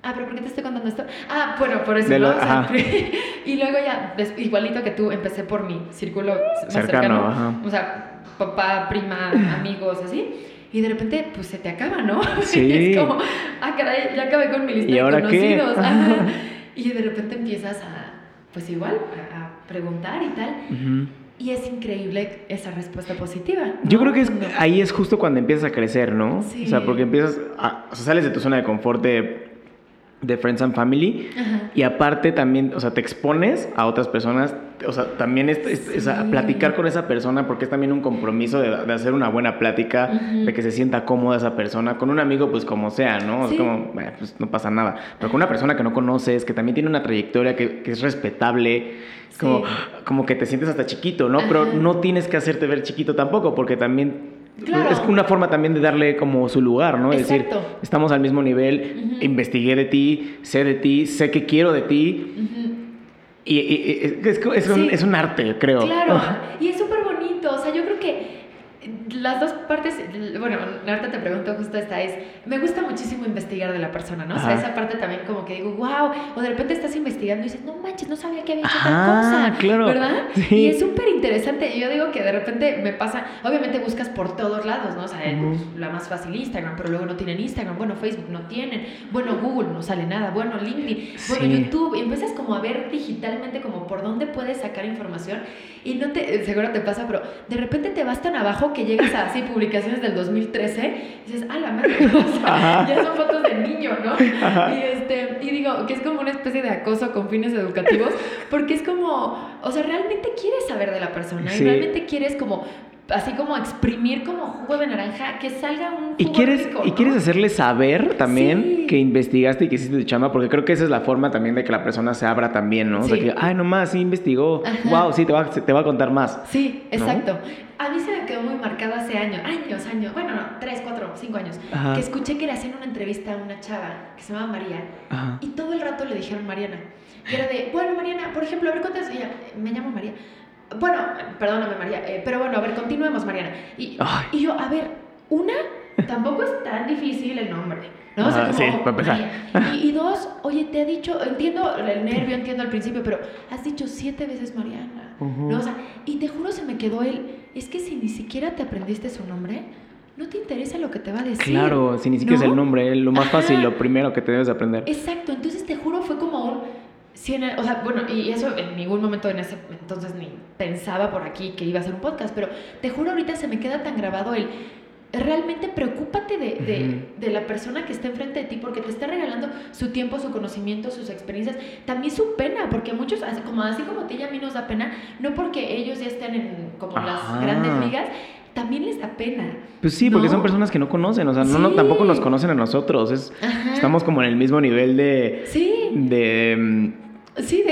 Ah, pero ¿por qué te estoy contando esto? Ah, bueno, por eso. *laughs* y luego ya, igualito que tú, empecé por mi círculo más cercano. O sea, papá, prima, amigos, así. Y de repente, pues se te acaba, ¿no? *laughs* Sí. es como, ah, caray, ya acabé con mi lista ¿Y de ahora conocidos. Qué? *laughs* Y de repente empiezas a, pues igual, a, preguntar y tal. Y es increíble esa respuesta positiva. Yo creo que es, ahí es justo cuando empiezas a crecer, ¿no? Sí. O sea, porque empiezas, a, o sea, sales de tu zona de confort de de Friends and Family. Y aparte también, o sea, te expones a otras personas, o sea, también es, platicar con esa persona porque es también un compromiso de, hacer una buena plática, de que se sienta cómoda esa persona. Con un amigo, pues como sea, ¿no? Es como, pues no pasa nada. Pero con una persona que no conoces, que también tiene una trayectoria que, que es respetable, como, como que te sientes hasta chiquito, ¿no? Pero no tienes que hacerte ver chiquito tampoco porque también es una forma también de darle como su lugar, ¿no? Es decir, estamos al mismo nivel, investigué de ti, sé de ti, sé que quiero de ti. Y, es, es, un, es, un, arte, creo. Claro, *laughs* y es súper bonito. O sea, yo creo que las dos partes, bueno, ahorita te pregunto justo esta es, me gusta muchísimo investigar de la persona, ¿no? O sea, esa parte también como que digo, wow, o de repente estás investigando y dices, no manches, no sabía que había hecho tal cosa, claro. ¿verdad? *laughs* Y es súper interesante, yo digo que de repente me pasa, obviamente buscas por todos lados, ¿no? O sea, pues, la más fácil Instagram, pero luego no tienen Instagram, bueno, Facebook no tienen, bueno, Google no sale nada, bueno, LinkedIn, bueno, YouTube, y empiezas como a ver digitalmente como por dónde puedes sacar información y no te, seguro te pasa, pero de repente te vas tan abajo que llegas a así publicaciones del 2013 y dices, ah, la madre, *laughs* ya son fotos de niño, ¿no? *laughs* Y, este, y digo, que es como una especie de acoso con fines educativos, porque es como, o sea, realmente quieres saber de la persona y realmente quieres como así como exprimir como jugo de naranja, que salga un jugo y quieres Y quieres hacerle saber también que investigaste y que hiciste tu chamba, porque creo que esa es la forma también de que la persona se abra también, ¿no? O sea, que, ay, nomás, sí investigó, wow, sí, te va, te va a contar más. Sí, exacto. A mí se me quedó muy marcado hace años, años, años, bueno, no, tres, cuatro, cinco años, que escuché que le hacían una entrevista a una chava que se llama María, y todo el rato le dijeron Mariana. Y era de, bueno, Mariana, por ejemplo, a ver, cuántas, ella, me llamo María. Bueno, perdóname María, eh, pero bueno, a ver, continuemos Mariana. Y, y, yo, a ver, una, tampoco es tan difícil el nombre. ¿no? O sea, como, sí, para empezar. Y, y, dos, oye, te ha dicho, entiendo el nervio, entiendo al principio, pero has dicho siete veces Mariana. ¿no? O sea, y te juro se me quedó él, es que si ni siquiera te aprendiste su nombre, no te interesa lo que te va a decir. Claro, si ni siquiera es el nombre, lo más fácil, lo primero que te debes aprender. Exacto, entonces te juro fue como Sí, o sea, bueno, y eso en ningún momento en ese entonces ni pensaba por aquí que iba a ser un podcast, pero te juro ahorita se me queda tan grabado el realmente preocúpate de, de, la persona que está enfrente de ti porque te está regalando su tiempo, su conocimiento, sus experiencias, también su pena, porque muchos, así como, así como a ti y a mí nos da pena, no porque ellos ya estén en como las grandes ligas, también les da pena. Pues sí, porque son personas que no conocen, o sea, no, tampoco nos conocen a nosotros, es, estamos como en el mismo nivel de... Sí. De Sí,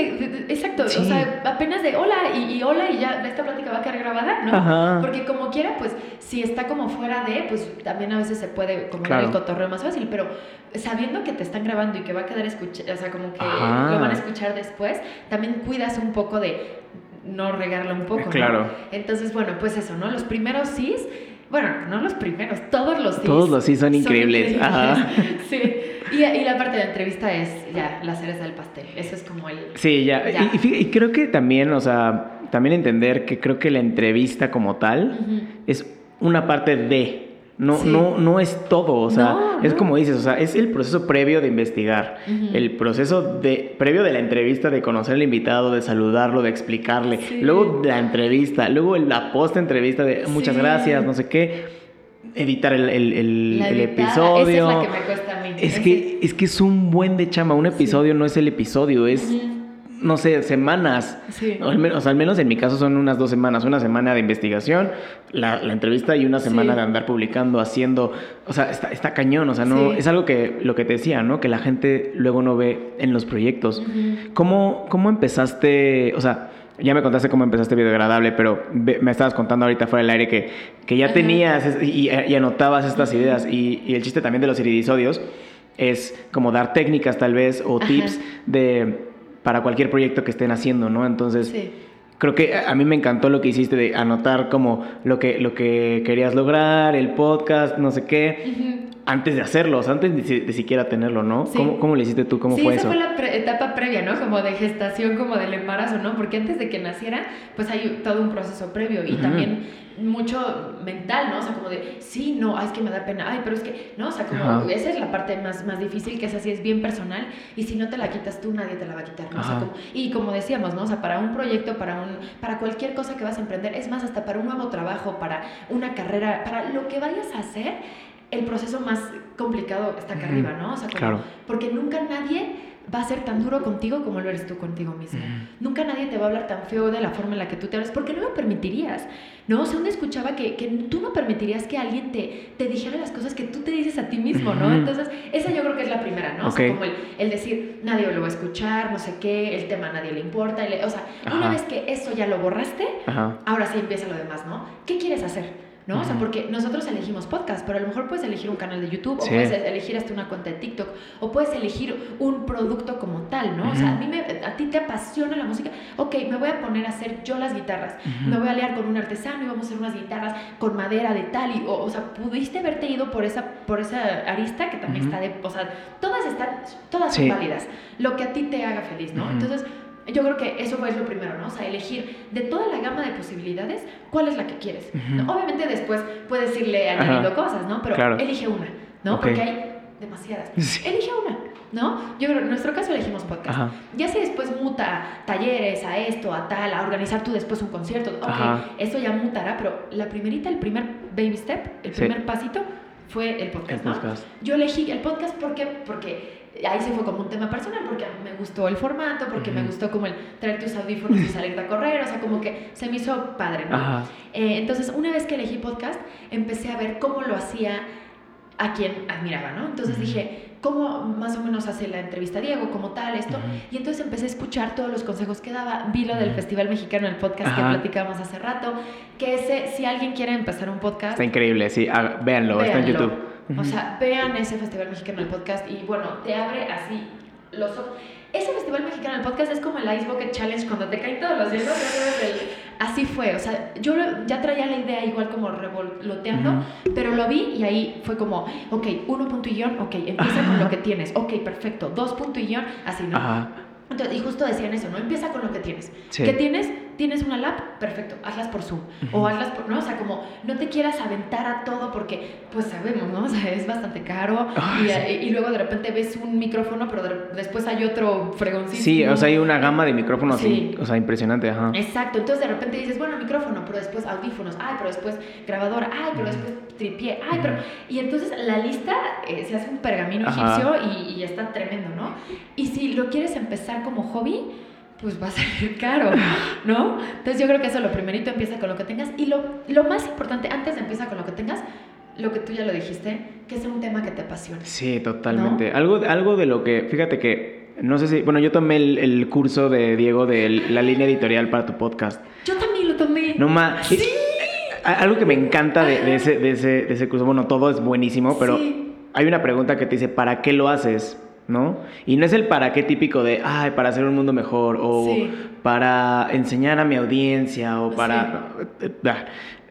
exacto. O sea, apenas de hola y, hola y ya esta plática va a quedar grabada, ¿no? Porque como quiera, pues si está como fuera de, pues también a veces se puede como el cotorreo más fácil, pero sabiendo que te están grabando y que va a quedar escuchado, o sea, como que lo van a escuchar después, también cuidas un poco de no regarlo un poco. Claro. Entonces, bueno, pues eso, ¿no? Los primeros sí, bueno, no los primeros, todos los sí. Todos los sí son increíbles. Ajá. *laughs* sí. Y, la parte de la entrevista es ya la cereza del pastel. Eso es como el. Sí, ya. Y, creo que también, o sea, también entender que creo que la entrevista como tal es una parte de. No, no, no es todo, o sea, es como dices, o sea, es el proceso previo de investigar, el proceso de, previo de la entrevista, de conocer al invitado, de saludarlo, de explicarle, luego la entrevista, luego la post entrevista de muchas gracias, no sé qué, editar el, el, el, episodio. Esa es la que me cuesta a mí. Es que, es que es un buen de chama. Un episodio no es el episodio, es, no sé, semanas. Sí. O, al menos, al menos en mi caso son unas dos semanas. Una semana de investigación, la, la entrevista y una semana de andar publicando, haciendo. O sea, está, está cañón. O sea, no. Es algo que lo que te decía, ¿no? Que la gente luego no ve en los proyectos. ¿Cómo, ¿Cómo empezaste? O sea ya me contaste cómo empezaste Video Agradable, pero me estabas contando ahorita fuera del aire que, que ya tenías y, anotabas estas ideas. Y, el chiste también de los iridisodios es como dar técnicas tal vez o tips de, para cualquier proyecto que estén haciendo, ¿no? Entonces, creo que a mí me encantó lo que hiciste de anotar como lo que, lo que querías lograr, el podcast, no sé qué antes de hacerlos, antes de, siquiera tenerlo, ¿no? ¿Cómo, ¿Cómo, le hiciste tú? ¿Cómo fue eso? Sí, esa fue la etapa previa, ¿no? Como de gestación, como del embarazo, ¿no? Porque antes de que naciera, pues hay todo un proceso previo y también mucho mental, ¿no? O sea, como de, sí, no, ay, es que me da pena, ay, pero es que, ¿no? O sea, como esa es la parte más, más difícil, que es así, es bien personal y si no te la quitas tú, nadie te la va a quitar, ¿no? O sea, como, y como decíamos, ¿no? O sea, para un proyecto, para, un, para cualquier cosa que vas a emprender, es más, hasta para un nuevo trabajo, para una carrera, para lo que vayas a hacer, el proceso más complicado está acá arriba, ¿no? O sea, claro. porque nunca nadie va a ser tan duro contigo como lo eres tú contigo mismo. Nunca nadie te va a hablar tan feo de la forma en la que tú te hablas, porque no lo permitirías, ¿no? O sea, uno escuchaba que, que tú no permitirías que alguien te, te dijera las cosas que tú te dices a ti mismo, ¿no? Entonces, esa yo creo que es la primera, ¿no? O sea, como el, el, decir, nadie lo va a escuchar, no sé qué, el tema a nadie le importa, o sea, una vez que eso ya lo borraste, ahora sí empieza lo demás, ¿no? ¿Qué quieres hacer? ¿No? O sea, porque nosotros elegimos podcast, pero a lo mejor puedes elegir un canal de YouTube, o puedes elegir hasta una cuenta de TikTok, o puedes elegir un producto como tal, ¿no? O sea, a, mí me, a ti te apasiona la música, ok, me voy a poner a hacer yo las guitarras, me voy a liar con un artesano y vamos a hacer unas guitarras con madera de tal, y, o, sea, pudiste haberte ido por esa, por esa arista que también está de, o sea, todas están, todas son válidas, lo que a ti te haga feliz, ¿no? Entonces, yo creo que eso fue lo primero, ¿no? O sea, elegir de toda la gama de posibilidades, ¿cuál es la que quieres? Obviamente después puedes irle añadiendo cosas, ¿no? Pero elige una, ¿no? Porque hay demasiadas. *laughs* Elige una, ¿no? Yo creo, en nuestro caso elegimos podcast. Ya si después muta talleres, a esto, a tal, a organizar tú después un concierto, ok, eso ya mutará, pero la primerita, el primer baby step, el primer pasito fue el podcast, ¿no? Yo elegí el podcast porque, porque ahí se fue como un tema personal porque me gustó el formato, porque me gustó como el traer tus audífonos y salir a correr, o sea, como que se me hizo padre, ¿no? Eh, entonces, una vez que elegí podcast, empecé a ver cómo lo hacía a quien admiraba, ¿no? Entonces dije, ¿cómo más o menos hace la entrevista Diego, como tal, esto? Y entonces empecé a escuchar todos los consejos que daba. Vi lo del Festival Mexicano, el podcast que platicamos hace rato, que ese, si alguien quiere empezar un podcast... Está increíble, sí, véanlo, está en YouTube. O sea, vean ese Festival Mexicano del Podcast y bueno, te abre así los ojos. Ese Festival Mexicano del Podcast es como el Ice Bucket Challenge cuando te caen todos los hielos. Así fue, o sea, yo ya traía la idea igual como revoloteando, pero lo vi y ahí fue como, ok, uno punto y guion, ok, empieza con lo que tienes, ok, perfecto, dos punto y guion, así, ¿no? Entonces, y justo decían eso, ¿no? Empieza con lo que tienes. ¿Qué tienes? Tienes una lap, perfecto, hazlas por Zoom. O hazlas por, ¿no? O sea, como no te quieras aventar a todo porque, pues sabemos, ¿no? O sea, es bastante caro. y, luego de repente ves un micrófono, pero después hay otro fregoncito. Sí, o sea, hay una gama de micrófonos, sí. o sea, impresionante, ajá. Exacto, entonces de repente dices, bueno, micrófono, pero después audífonos, ay, pero después grabadora, ay, pero después tripié, ay, pero... Y entonces la lista eh, se hace un pergamino egipcio y, y está tremendo, ¿no? Y si lo quieres empezar como hobby, pues va a salir *laughs* caro, ¿no? Entonces yo creo que eso lo primerito empieza con lo que tengas y lo, lo más importante, antes de empieza con lo que tengas, lo que tú ya lo dijiste, que es un tema que te apasione. Sí, totalmente. Algo, algo de lo que, fíjate que, no sé si, bueno, yo tomé el, curso de Diego de la línea editorial para tu podcast. Yo también lo tomé. No más. Sí. Algo que me encanta de, ese, de, ese, de ese curso, bueno, todo es buenísimo, pero hay una pregunta que te dice, ¿para qué lo haces? ¿No? Y no es el para qué típico de, ay, para hacer un mundo mejor, o para enseñar a mi audiencia, o para...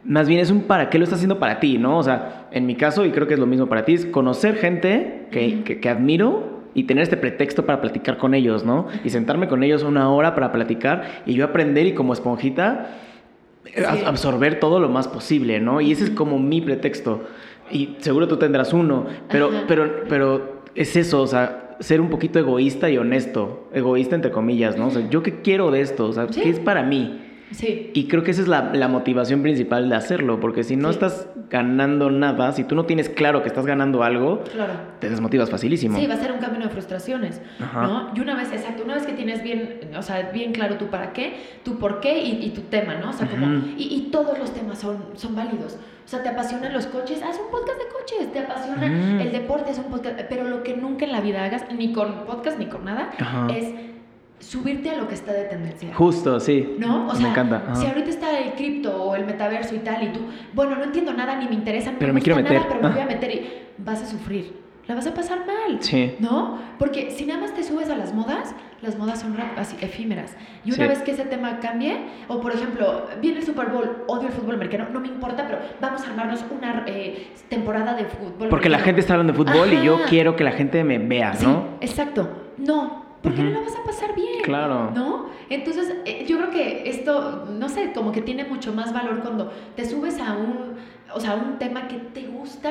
Más bien es un para qué lo estás haciendo para ti, ¿no? O sea, en mi caso, y creo que es lo mismo para ti, es conocer gente que, que, admiro y tener este pretexto para platicar con ellos, ¿no? Y sentarme con ellos una hora para platicar y yo aprender y como esponjita eh, absorber todo lo más posible, ¿no? Y ese es como mi pretexto. Y seguro tú tendrás uno, pero, pero, pero es eso, o sea, ser un poquito egoísta y honesto. Egoísta entre comillas, ¿no? O sea, ¿yo qué quiero de esto? O sea, ¿qué es para mí? Sí. Y creo que esa es la, la motivación principal de hacerlo, porque si no estás ganando nada, si tú no tienes claro que estás ganando algo, claro. te desmotivas facilísimo. Sí, va a ser un camino de frustraciones, ¿no? Y una vez, exacto, una vez que tienes bien, o sea, bien claro tu para qué, tu por qué y, y tu tema, ¿no? O sea, como, y, y, todos los temas son, son válidos. O sea, te apasionan los coches, haz un podcast de coches, te apasiona el deporte, haz un podcast, pero lo que nunca en la vida hagas, ni con podcast ni con nada, es subirte a lo que está de tendencia. Justo, sí. ¿No? O sea, me encanta. si ahorita está el cripto o el metaverso y tal, y tú, bueno, no entiendo nada ni me interesa, pero me, quiero meter. pero me voy a meter y vas a sufrir. La vas a pasar mal. Sí. ¿No? Porque si nada más te subes a las modas, las modas son así efímeras. Y una vez que ese tema cambie, o por ejemplo, viene el Super Bowl, odio el fútbol americano, no me importa, pero vamos a armarnos una eh, temporada de fútbol. Porque la gente está hablando de fútbol y yo quiero que la gente me vea, ¿no? exacto. No, porque no la vas a pasar bien. Claro. ¿No? Entonces, eh, yo creo que esto, no sé, como que tiene mucho más valor cuando te subes a un, o sea, un tema que te gusta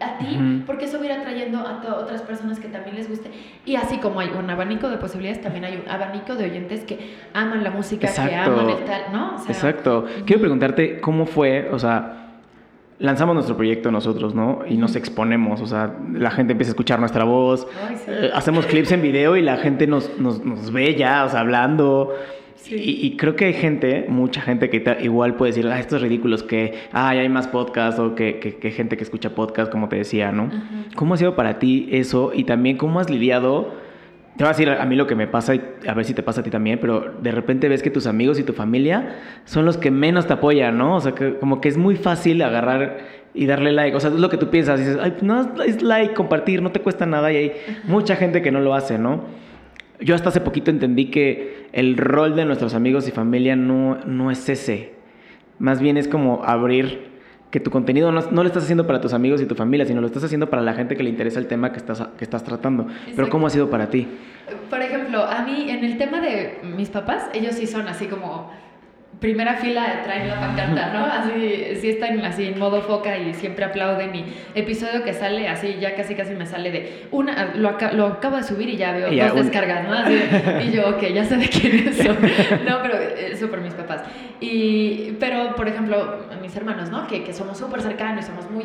a ti, porque eso va a ir atrayendo a otras personas que también les guste. Y así como hay un abanico de posibilidades, también hay un abanico de oyentes que aman la música, que aman el tal, ¿no? Exacto. Quiero preguntarte cómo fue, o sea, lanzamos nuestro proyecto nosotros, ¿no? Y nos exponemos, o sea, la gente empieza a escuchar nuestra voz, eh, hacemos clips en video y la gente nos, nos, nos ve ya, o sea, hablando. Y, creo que hay gente, mucha gente que igual puede decir, ah, esto es ridículo, que ah, hay más podcasts o que, que, gente que escucha podcast, como te decía, ¿no? ¿Cómo ha sido para ti eso? Y también, ¿cómo has lidiado? Te voy a decir a mí lo que me pasa y a ver si te pasa a ti también, pero de repente ves que tus amigos y tu familia son los que menos te apoyan, ¿no? O sea, que como que es muy fácil agarrar y darle like. O sea, es lo que tú piensas. Dices, ay, no, es like, compartir, no te cuesta nada. Y hay mucha gente que no lo hace, ¿no? Yo hasta hace poquito entendí que el rol de nuestros amigos y familia no, no es ese. Más bien es como abrir que tu contenido no, no, lo estás haciendo para tus amigos y tu familia, sino lo estás haciendo para la gente que le interesa el tema que estás, que estás tratando. Pero ¿cómo ha sido para ti? Por ejemplo, a mí en el tema de mis papás, ellos sí son así como primera fila traen la pancarta, ¿no? Así, sí están así en modo foca y siempre aplauden y episodio que sale así, ya casi casi me sale de una, lo, lo acabo de subir y ya veo dos descargas, ¿no? y yo, ok, ya sé de quién es eso. No, pero eso por mis papás. Y, pero, por ejemplo, mis hermanos, ¿no? Que, que somos súper cercanos, somos muy...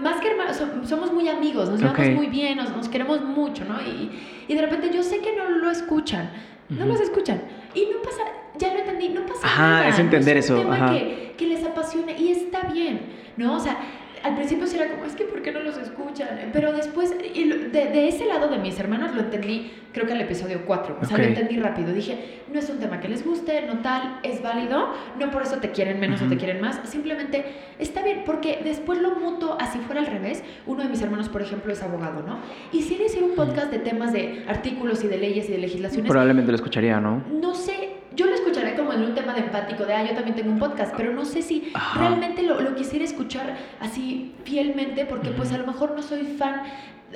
Más que hermanos, somos muy amigos, nos llevamos muy bien, nos, nos, queremos mucho, ¿no? Y, y de repente yo sé que no lo escuchan, no los escuchan. Y no pasa, ya lo entendí, no pasa nada. Ajá, es entender es un eso. Tema Que, que les apasiona y está bien, ¿no? O sea, al principio sí era como, es que ¿por qué no los escuchan? Pero después, de, de, ese lado de mis hermanos lo entendí, creo que al episodio 4, o sea, lo entendí rápido. Dije, no es un tema que les guste, no tal, es válido, no por eso te quieren menos o te quieren más, simplemente está bien, porque después lo muto, así fuera al revés, uno de mis hermanos, por ejemplo, es abogado, ¿no? Y si él un podcast de temas de artículos y de leyes y de legislaciones... Probablemente lo escucharía, ¿no? No sé, yo lo escucharé como en un tema de empático, de, ah, yo también tengo un podcast, pero no sé si realmente lo, lo, quisiera escuchar así fielmente, porque pues a lo mejor no soy fan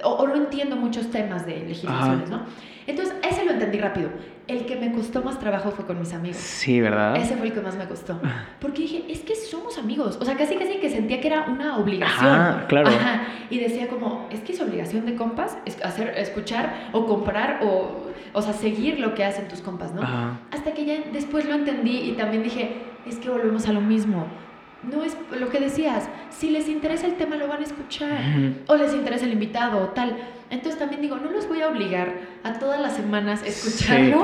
o, no entiendo muchos temas de legislaciones, ¿no? Entonces, ese lo entendí rápido. El que me costó más trabajo fue con mis amigos. Sí, ¿verdad? Ese fue el que más me costó. Porque dije, es que somos amigos. O sea, casi casi que sentía que era una obligación. Ajá, claro. Ajá. Y decía como, es que es obligación de compas hacer, escuchar o comprar o, o sea, seguir lo que hacen tus compas, ¿no? Ajá. Hasta que ya después lo entendí y también dije, es que volvemos a lo mismo no es lo que decías, si les interesa el tema lo van a escuchar, o les interesa el invitado o tal. Entonces también digo, no los voy a obligar a todas las semanas escucharlo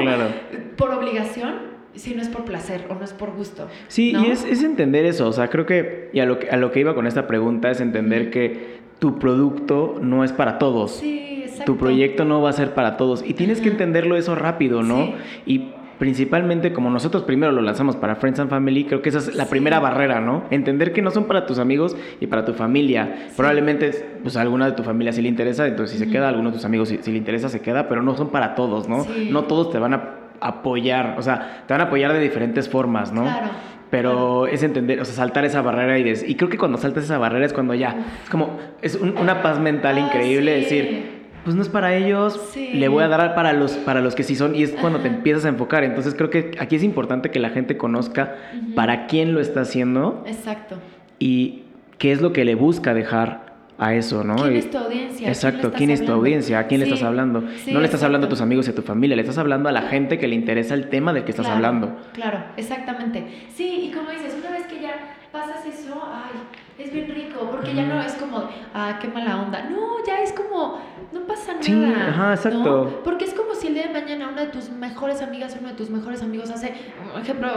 por obligación, si no es por placer o no es por gusto. Sí, y es, es, entender eso, o sea, creo que, y a lo que, a lo que iba con esta pregunta es entender que tu producto no es para todos. Sí, exacto. Tu proyecto no va a ser para todos. Y tienes que entenderlo eso rápido, ¿no? Sí. Y principalmente como nosotros primero lo lanzamos para Friends and Family, creo que esa es la primera barrera, ¿no? Entender que no son para tus amigos y para tu familia. Probablemente, pues a alguna de tu familia sí le interesa, entonces si se queda, a alguno de tus amigos si, le interesa, se queda, pero no son para todos, ¿no? No todos te van a apoyar, o sea, te van a apoyar de diferentes formas, ¿no? Claro. Pero es entender, o sea, saltar esa barrera y, y creo que cuando saltas esa barrera es cuando ya, es como, es una paz mental ah, increíble decir, pues no es para ellos, le voy a dar para los, para los que sí son y es cuando te empiezas a enfocar. Entonces creo que aquí es importante que la gente conozca para quién lo está haciendo. Exacto. Y qué es lo que le busca dejar a eso, ¿no? ¿Quién es tu audiencia? Exacto, ¿quién, es tu audiencia? ¿A quién le estás hablando? no le estás hablando a tus amigos y a tu familia, le estás hablando a la gente que le interesa el tema del que estás hablando. Claro, exactamente. Sí, y como dices, una vez que ya pasas eso, ay, es bien rico, porque ya no es como, ah, qué mala onda. No, ya es como, no pasa nada. Sí, ajá, exacto. Porque es como si el día de mañana una de tus mejores amigas, uno de tus mejores amigos hace, por ejemplo,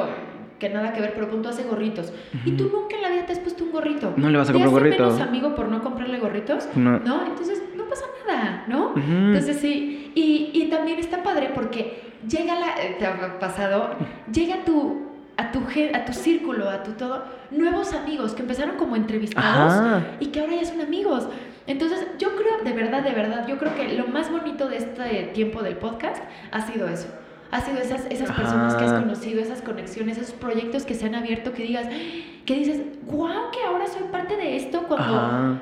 que nada que ver, pero punto hace gorritos. Y tú nunca en la vida te has puesto un gorrito. No le vas a comprar gorrito. menos amigo por no comprarle gorritos? No. ¿No? Entonces, no pasa nada, ¿no? Entonces, sí. Y, y también está padre porque llega la. Eh, te ha pasado. Llega tu a tu, a tu círculo, a tu todo, nuevos amigos que empezaron como entrevistados y que ahora ya son amigos. Entonces, yo creo, de verdad, de verdad, yo creo que lo más bonito de este tiempo del podcast ha sido eso. Ha sido esas, esas personas que has conocido, esas conexiones, esos proyectos que se han abierto, que digas, *gasps* que dices, wow, que ahora soy parte de esto cuando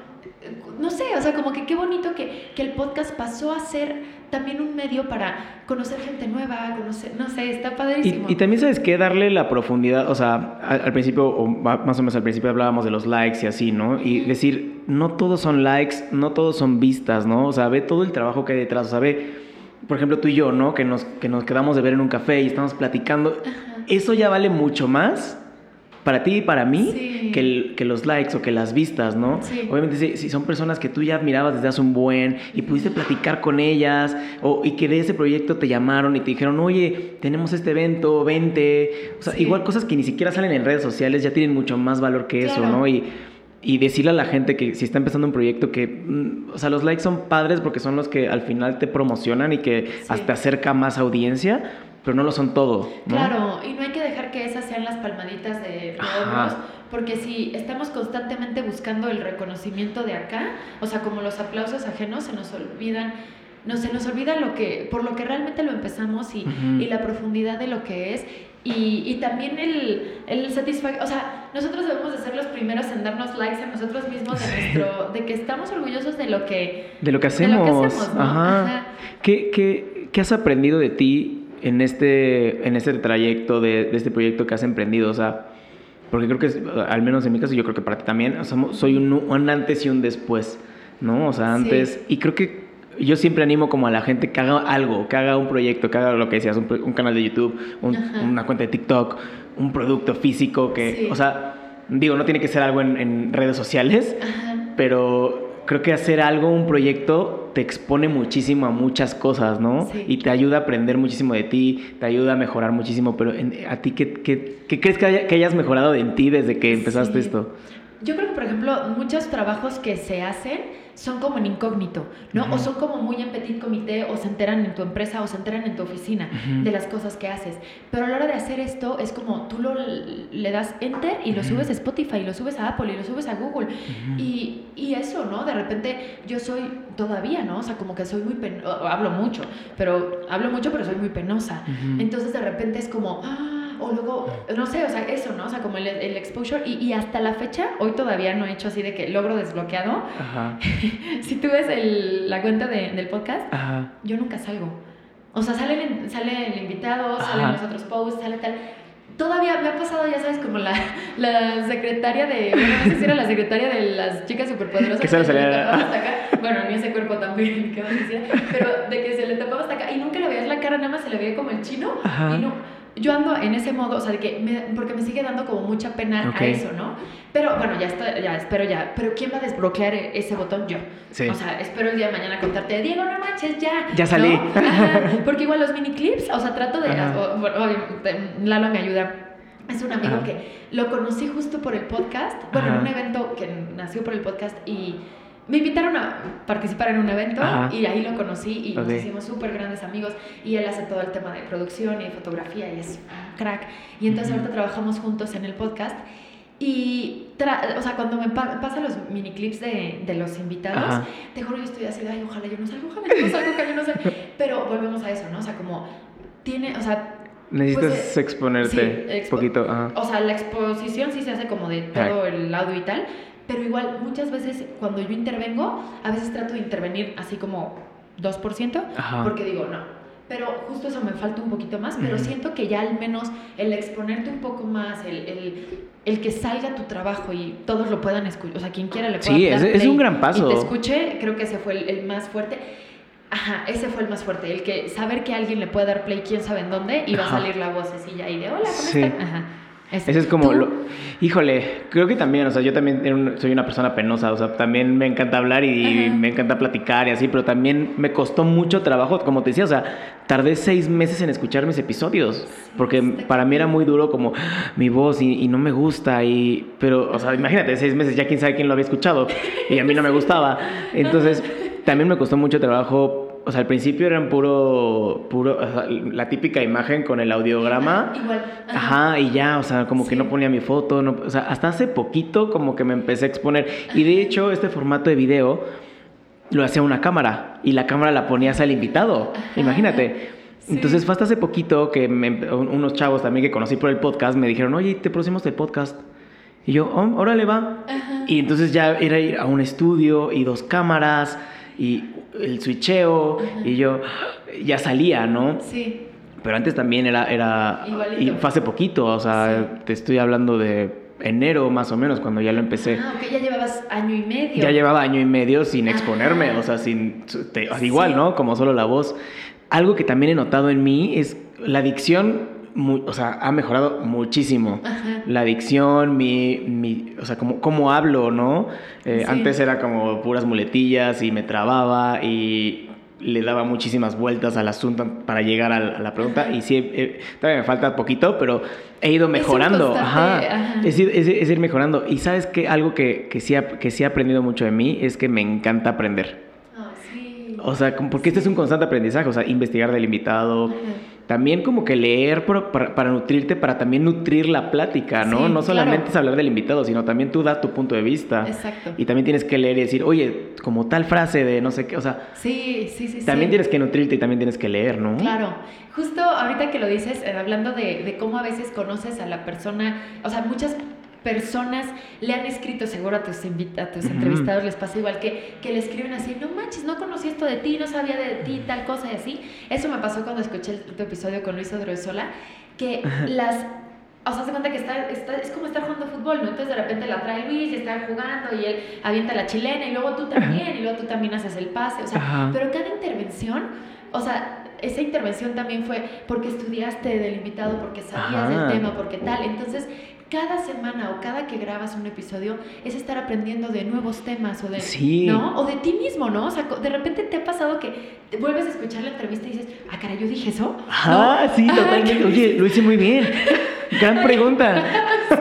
no sé, o sea, como que qué bonito que, que, el podcast pasó a ser también un medio para conocer gente nueva, conocer, no sé, está padrísimo. Y, también sabes qué, darle la profundidad, o sea, al, principio, o más o menos al principio hablábamos de los likes y así, ¿no? Y decir, no todos son likes, no todos son vistas, ¿no? O sea, ve todo el trabajo que hay detrás, o sea, ve, por ejemplo, tú y yo, ¿no? Que nos, que nos quedamos de ver en un café y estamos platicando, eso ya vale mucho más para ti y para mí que, que, los likes o que las vistas, ¿no? Obviamente si, son personas que tú ya admirabas desde hace un buen y pudiste platicar con ellas o, y que de ese proyecto te llamaron y te dijeron, oye, tenemos este evento, vente. O sea, igual cosas que ni siquiera salen en redes sociales ya tienen mucho más valor que eso, ¿no? Y, y decirle a la gente que si está empezando un proyecto que, mm, o sea, los likes son padres porque son los que al final te promocionan y que hasta acerca más audiencia, pero no lo son todo. Claro, y no hay que dejar que esas sean las palmaditas de logros, porque si estamos constantemente buscando el reconocimiento de acá, o sea, como los aplausos ajenos, se nos olvidan no se nos olvida lo que por lo que realmente lo empezamos y, y la profundidad de lo que es y, y, también el, el o sea, nosotros debemos de ser los primeros en darnos likes a nosotros mismos de, nuestro, de que estamos orgullosos de lo que, de lo que hacemos. Ajá. ¿Qué, qué, ¿Qué, has aprendido de ti en este, en este trayecto de, de, este proyecto que has emprendido? O sea, porque creo que, es, al menos en mi caso, yo creo que para ti también, o sea, soy un, un, antes y un después, ¿no? O sea, antes, y creo que yo siempre animo como a la gente que haga algo, que haga un proyecto, que haga lo que decías, un, un canal de YouTube, una cuenta de TikTok, un producto físico, que, o sea, digo, no tiene que ser algo en, en redes sociales, pero creo que hacer algo, un proyecto, te expone muchísimo a muchas cosas, ¿no? Y te ayuda a aprender muchísimo de ti, te ayuda a mejorar muchísimo, pero a ti, ¿qué, qué, qué crees que, que, hayas mejorado en ti desde que empezaste esto? Yo creo que, por ejemplo, muchos trabajos que se hacen son como en incógnito, ¿no? O son como muy en petit comité, o se enteran en tu empresa, o se enteran en tu oficina de las cosas que haces. Pero a la hora de hacer esto, es como tú lo, le das enter y lo subes a Spotify, y lo subes a Apple, y lo subes a Google. y, y, eso, ¿no? De repente yo soy todavía, ¿no? O sea, como que soy muy penosa, hablo mucho, pero hablo mucho, pero soy muy penosa. Entonces de repente es como, ah, o luego, no sé, o sea, eso, ¿no? O sea, como el, el exposure. Y, y, hasta la fecha, hoy todavía no he hecho así de que logro desbloqueado. Ajá. *laughs* si tú ves el, la cuenta de, del podcast, Ajá. yo nunca salgo. O sea, sale, sale el invitado, salen los otros posts, sale tal. Todavía me ha pasado, ya sabes, como la, la secretaria de. Bueno, no sé si era la secretaria de las chicas superpoderosas. Que se le salía. Hasta acá. Bueno, ni ese cuerpo también, *laughs* qué más decía. Pero de que se le tapaba hasta acá y nunca le veías la cara, nada más se le veía como el chino. Ajá. Y no yo ando en ese modo, o sea, de que me, porque me sigue dando como mucha pena a eso, ¿no? Pero bueno, ya está, ya espero ya. Pero ¿quién va a desbloquear ese botón? Yo. Sí. O sea, espero el día de mañana contarte, Diego, no manches, ya. Ya salí. *laughs* porque igual los mini clips, o sea, trato de. Lalo me ayuda. Es un amigo que lo conocí justo por el podcast, bueno, en un evento que nació por el podcast y me invitaron a participar en un evento y ahí lo conocí y nos hicimos súper grandes amigos y él hace todo el tema de producción y de fotografía y es un crack. Y entonces ahorita trabajamos juntos en el podcast y, o sea, cuando me pasan los mini clips de, de los invitados, te juro yo estoy así, ay, ojalá yo no salga, ojalá yo no salga, ojalá yo no salga. *laughs* Pero volvemos a eso, ¿no? O sea, como tiene, o sea... Necesitas pues, eh, exponerte un poquito. O sea, la exposición sí se hace como de todo el audio y tal, pero igual muchas veces cuando yo intervengo, a veces trato de intervenir así como 2%, porque digo, no. Pero justo eso me falta un poquito más, pero siento que ya al menos el exponerte un poco más, el, el, el, que salga tu trabajo y todos lo puedan escuchar, o sea, quien quiera le pueda Sí, es, es, un gran paso. Y te escuche, creo que ese fue el, más fuerte. Ajá, ese fue el más fuerte, el que saber que alguien le puede dar play, quién sabe en dónde, y va a salir la vocecilla y de hola, ¿cómo sí. Ajá. Ese es como lo... Híjole, creo que también, o sea, yo también soy una persona penosa, o sea, también me encanta hablar y me encanta platicar y así, pero también me costó mucho trabajo, como te decía, o sea, tardé seis meses en escuchar mis episodios, porque para mí era muy duro como mi voz y, no me gusta, y, pero, o sea, imagínate, seis meses, ya quién sabe quién lo había escuchado y a mí no me gustaba. *laughs* Entonces, también me costó mucho trabajo o sea, al principio eran puro, puro, la típica imagen con el audiograma. *laughs* Igual. Ajá. y ya, o sea, como que no ponía mi foto, no, o sea, hasta hace poquito como que me empecé a exponer. Y de hecho, este formato de video lo hacía una cámara y la cámara la ponías al invitado. Imagínate. Entonces fue hasta hace poquito que unos chavos también que conocí por el podcast me dijeron, oye, te producimos el podcast. Y yo, oh, órale va. Y entonces ya era ir a un estudio y dos cámaras y el switcheo y yo ya salía, ¿no? Sí. Pero antes también era, era y fue hace poquito, o sea, te estoy hablando de enero más o menos cuando ya lo empecé. Ah, ok, ya llevabas año y medio. Ya llevaba año y medio sin exponerme, o sea, sin igual, ¿no? Como solo la voz. Algo que también he notado en mí es la dicción o sea, ha mejorado muchísimo. La adicción, mi, mi, o sea, como, cómo hablo, ¿no? Eh, antes era como puras muletillas y me trababa y le daba muchísimas vueltas al asunto para llegar a la, pregunta. Y sí, eh, todavía me falta poquito, pero he ido mejorando. ajá. Es, ir, es, ir, mejorando. Y sabes que algo que, que, sí ha, que sí he aprendido mucho de mí es que me encanta aprender. Oh, sí. O sea, porque este es un constante aprendizaje, o sea, investigar del invitado también como que leer para, nutrirte, para también nutrir la plática, ¿no? no solamente es hablar del invitado, sino también tú das tu punto de vista. Exacto. Y también tienes que leer y decir, oye, como tal frase de no sé qué, o sea... Sí, sí, sí. También tienes que nutrirte y también tienes que leer, ¿no? Claro. Justo ahorita que lo dices, eh, hablando de, de cómo a veces conoces a la persona, o sea, muchas personas le han escrito, seguro a tus, a tus entrevistados les pasa igual, que, que le escriben así, no manches, no conocí esto de ti, no sabía de ti, tal cosa y así. Eso me pasó cuando escuché el, tu episodio con Luis Odroezola, que las... O sea, se cuenta que está, está, es como estar jugando fútbol, ¿no? Entonces de repente la trae Luis y está jugando y él avienta la chilena y luego tú también y luego tú también haces el pase, o sea, pero cada intervención, o sea, esa intervención también fue porque estudiaste del invitado, porque sabías del tema, porque tal. Entonces, cada semana o cada que grabas un episodio es estar aprendiendo de nuevos temas o de, ¿no? o de ti mismo, ¿no? O sea, de repente te ha pasado que vuelves a escuchar la entrevista y dices, ah, cara, yo dije eso. Ah, sí, totalmente. Oye, lo hice muy bien. Gran pregunta. *laughs*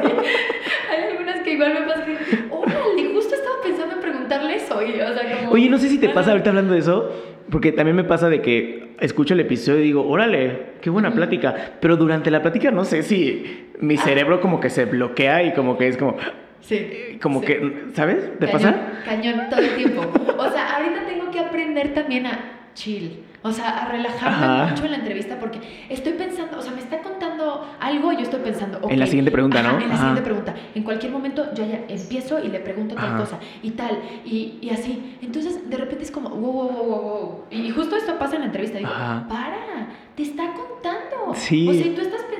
Hay algunas que igual me pasan que, órale, justo estaba pensando en preguntarle eso. o sea, como, Oye, no sé si te pasa ahorita hablando de eso, porque también me pasa de que escucho el episodio y digo, órale, qué buena plática. Pero durante la plática no sé si mi ah. cerebro como que se bloquea y como que es como... Sí. Como que, ¿sabes? ¿Te pasa? Cañón todo el tiempo. O sea, ahorita tengo que aprender también a chill. O sea, a relajarme mucho en la entrevista porque estoy pensando, o sea, me está contando algo y yo estoy pensando. en la siguiente pregunta, ¿no? En la siguiente pregunta. En cualquier momento yo ya empiezo y le pregunto tal cosa y tal y, y, así. Entonces, de repente es como, wow, wow, wow, wow. Y justo esto pasa en la entrevista. Digo, para, te está contando. Sí. O sea, tú estás pensando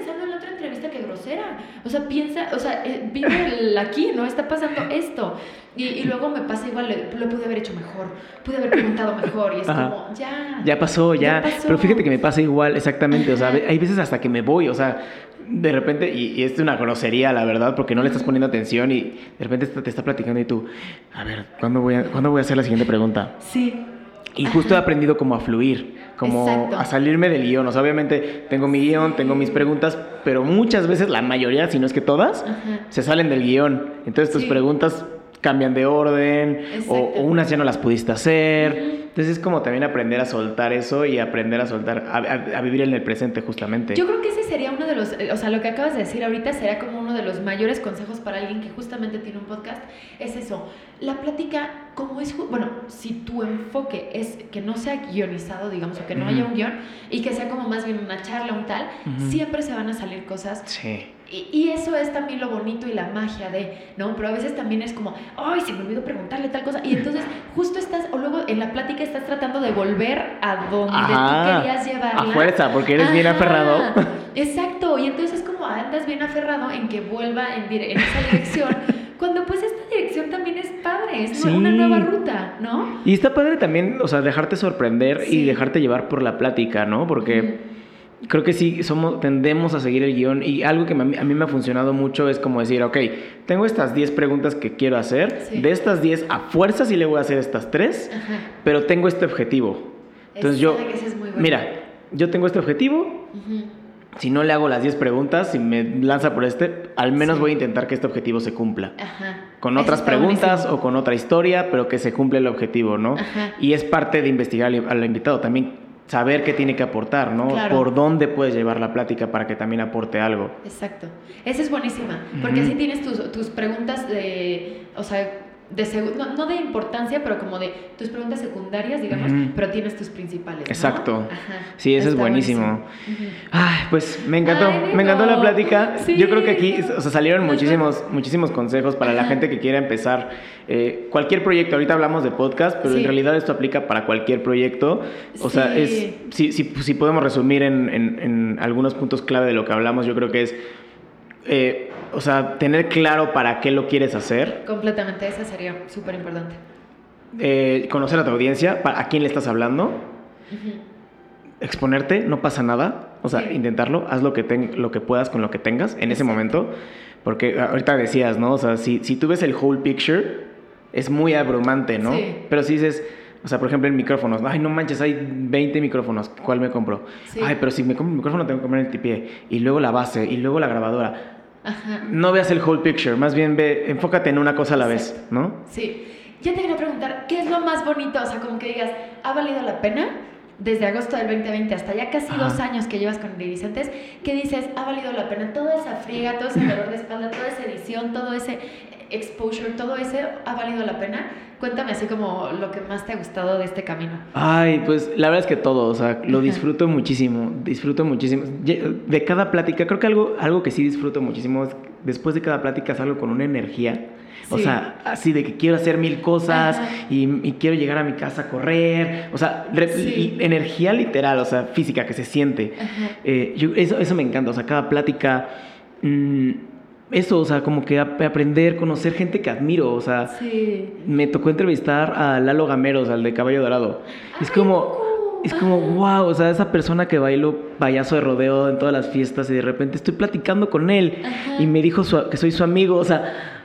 grosera. O sea, piensa, o sea, eh, vive aquí, ¿no? Está pasando esto. Y, y, luego me pasa igual, lo pude haber hecho mejor, pude haber preguntado mejor y es como, ya. Ya pasó, ya. Pero fíjate que me pasa igual, exactamente. O sea, hay veces hasta que me voy, o sea, de repente, y, es una grosería, la verdad, porque no le estás poniendo atención y de repente te está platicando y tú, a ver, ¿cuándo voy a, ¿cuándo voy a hacer la siguiente pregunta? Sí. Y justo he aprendido como a fluir, como a salirme del guion. O sea, obviamente tengo mi guion, tengo mis preguntas, pero muchas veces, la mayoría, si no es que todas, se salen del guion. Entonces tus preguntas cambian de orden o, unas ya no las pudiste hacer. Entonces es como también aprender a soltar eso y aprender a soltar, a, vivir en el presente justamente. Yo creo que ese sería uno de los, o sea, lo que acabas de decir ahorita sería como uno de los mayores consejos para alguien que justamente tiene un podcast, es eso, la plática como es, bueno, si tu enfoque es que no sea guionizado, digamos, o que no haya un guion, y que sea como más bien una charla, un tal, siempre se van a salir cosas. Sí y, eso es también lo bonito y la magia de, ¿no? Pero a veces también es como, ay, se me olvidó preguntarle tal cosa. Y entonces *laughs* justo estás, o luego en la plática estás tratando de volver a donde tú querías llevarla. A fuerza, porque eres bien aferrado. *laughs* Exacto, y entonces es como andas bien aferrado en que vuelva en, en esa dirección. *laughs* cuando pues esta dirección también es padre, es una nueva ruta, ¿no? Y está padre también, o sea, dejarte sorprender y dejarte llevar por la plática, ¿no? Porque creo que sí, somos, tendemos a seguir el guion y algo que a mí, me ha funcionado mucho es como decir, ok, tengo estas 10 preguntas que quiero hacer, de estas 10 a fuerza sí le voy a hacer estas 3, pero tengo este objetivo. Entonces yo, mira, yo tengo este objetivo, si no le hago las 10 preguntas, si me lanza por este, al menos voy a intentar que este objetivo se cumpla. Con otras preguntas o con otra historia, pero que se cumple el objetivo, ¿no? Y es parte de investigar al invitado también saber qué tiene que aportar, ¿no? Por dónde puedes llevar la plática para que también aporte algo. Exacto. Esa es buenísima, porque así tienes tus, tus preguntas de, o sea, de no, no, de importancia, pero como de tus preguntas secundarias, digamos, pero tienes tus principales. Exacto. Sí, eso es buenísimo. Ay, pues me encantó, me encantó la plática. Yo creo que aquí o sea, salieron muchísimos, muchísimos consejos para la gente que quiera empezar eh, cualquier proyecto. Ahorita hablamos de podcast, pero en realidad esto aplica para cualquier proyecto. O sea, es, si, si, si podemos resumir en, en, en algunos puntos clave de lo que hablamos, yo creo que es eh, o sea, tener claro para qué lo quieres hacer. Completamente, esa sería súper importante. Eh, conocer a tu audiencia, a quién le estás hablando. exponerte, no pasa nada. O sea, intentarlo, haz lo que, lo que puedas con lo que tengas en ese momento. Porque ahorita decías, ¿no? O sea, si, si tú ves el whole picture, es muy abrumante, ¿no? Sí. Pero si dices, o sea, por ejemplo, en micrófonos, ay, no manches, hay 20 micrófonos, ¿cuál me compro? Ay, pero si me compro un micrófono tengo que comprar el tipié, y luego la base, y luego la grabadora. Ajá. No veas el whole picture, más bien ve, enfócate en una cosa a la vez, ¿no? Sí. Yo te quería preguntar, ¿qué es lo más bonito? O sea, como que digas, ¿ha valido la pena? desde agosto del 2020 hasta ya casi dos años que llevas con Iridicentes, ¿qué dices? ¿Ha valido la pena? Toda esa friega, todo ese dolor de espalda, toda esa edición, todo ese exposure, todo ese ha valido la pena. Cuéntame así como lo que más te ha gustado de este camino. Ay, pues la verdad es que todo, o sea, lo disfruto muchísimo, disfruto muchísimo. De cada plática, creo que algo, algo que sí disfruto muchísimo es después de cada plática salgo con una energía o sea, así de que quiero hacer mil cosas y, quiero llegar a mi casa a correr. O sea, energía literal, o sea, física que se siente. Eh, eso, eso me encanta. O sea, cada plática. Mm, eso, o sea, como que aprender, conocer gente que admiro, o sea, me tocó entrevistar a Lalo Gameros, al de Caballo Dorado. es como, es como, wow, o sea, esa persona que bailó payaso de rodeo en todas las fiestas y de repente estoy platicando con él y me dijo que soy su amigo, o sea,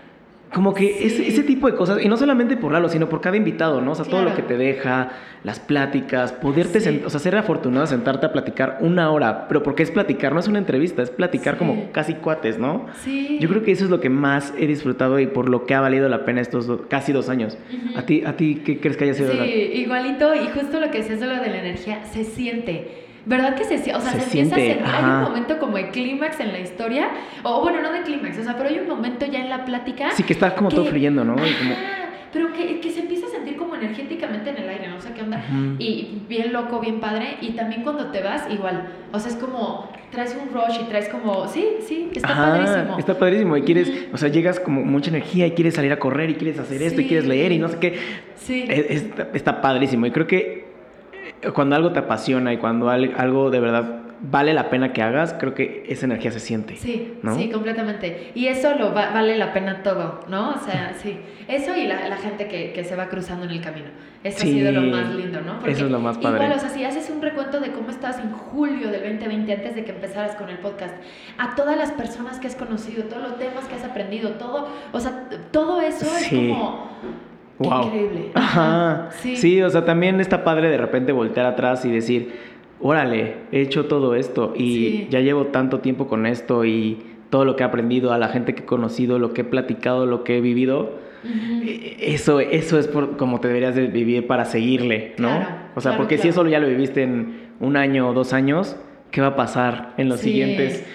como que ese, ese, tipo de cosas, y no solamente por Lalo, sino por cada invitado, ¿no? O sea, todo lo que te deja, las pláticas, poderte, o sea, ser afortunado sentarte a platicar una hora, pero porque es platicar, no es una entrevista, es platicar como casi cuates, ¿no? Sí. Yo creo que eso es lo que más he disfrutado y por lo que ha valido la pena estos casi dos años. ¿A ti, a ti qué crees que haya sido? Sí, igualito, y justo lo que es eso, lo de la energía, se siente ¿Verdad que se, o sea, se, empieza a sentir? Hay un momento como de clímax en la historia, o bueno, no de clímax, o sea, pero hay un momento ya en la plática. Sí, que está como todo fluyendo, ¿no? pero que, que, se empieza a sentir como energéticamente en el aire, ¿no? O sea, ¿qué onda? Y bien loco, bien padre. Y también cuando te vas, igual. O sea, es como, traes un rush y traes como, sí, sí, está padrísimo. Está padrísimo. Y quieres, o sea, llegas como mucha energía y quieres salir a correr y quieres hacer esto y quieres leer y no sé qué. Sí. está padrísimo. Y creo que cuando algo te apasiona y cuando algo de verdad vale la pena que hagas, creo que esa energía se siente. Sí, sí, completamente. Y eso lo vale la pena todo, ¿no? O sea, *laughs* sí. Eso y la, gente que, se va cruzando en el camino. Eso ha sido lo más lindo, ¿no? eso es lo más padre. Igual, o sea, si haces un recuento de cómo estabas en julio del 2020, antes de que empezaras con el podcast, a todas las personas que has conocido, todos los temas que has aprendido, todo, o sea, todo eso es como Wow. Increíble. *laughs* Ajá. Sí. o sea, también está padre de repente voltear atrás y decir, órale, he hecho todo esto y ya llevo tanto tiempo con esto y todo lo que he aprendido, a la gente que he conocido, lo que he platicado, lo que he vivido. E, eso, eso es por, como te deberías de vivir para seguirle, ¿no? o sea, porque si eso ya lo viviste en un año o dos años, ¿qué va a pasar en los siguientes?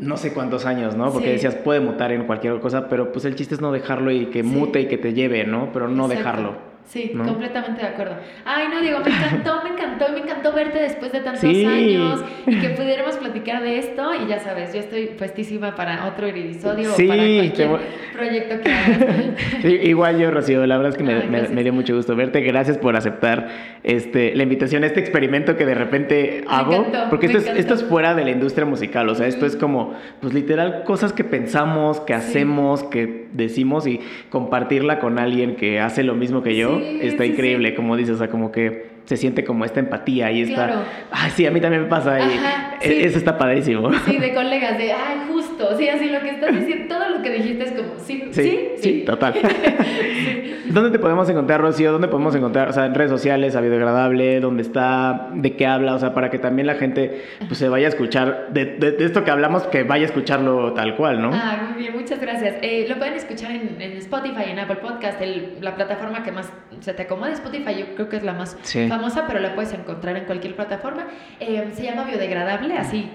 No sé cuántos años, ¿no? Porque decías, puede mutar en cualquier cosa, pero pues el chiste es no dejarlo y que mute y que te lleve, ¿no? Pero no dejarlo. Sí, completamente de acuerdo. Ay, no, digo, me encantó, me encantó, me encantó verte después de tantos años y que pudiéramos platicar de esto. Y ya sabes, yo estoy puestísima para otro episodio o para cualquier proyecto que *laughs* hagas. igual yo, Rocío, la verdad es que me, dio mucho gusto verte. Gracias por aceptar este, la invitación a este experimento que de repente hago. porque esto es, esto es fuera de la industria musical, o sea, esto es como, pues literal, cosas que pensamos, que hacemos, que decimos y compartirla con alguien que hace lo mismo que yo está increíble, como dices, o sea, como que se siente como esta empatía y esta... Claro. Ay, sí, a mí también me pasa y e-, eso está padrísimo. Sí, de colegas, de, ay, justo, sí, así lo que estás diciendo, todo lo que dijiste es como, sí, sí, sí, sí total. *laughs* *laughs* ¿Dónde te podemos encontrar, Rocío? ¿Dónde podemos encontrar, o sea, en redes sociales, a Agradable, dónde está, de qué habla, o sea, para que también la gente pues se vaya a escuchar, de, de, esto que hablamos, que vaya a escucharlo tal cual, ¿no? Ah, muy bien, muchas gracias. Eh, lo pueden escuchar en, en, Spotify, en Apple Podcast, el, la plataforma que más se te acomode, Spotify, yo creo que es la más famosa, pero la puedes encontrar en cualquier plataforma. Eh, se llama Biodegradable, así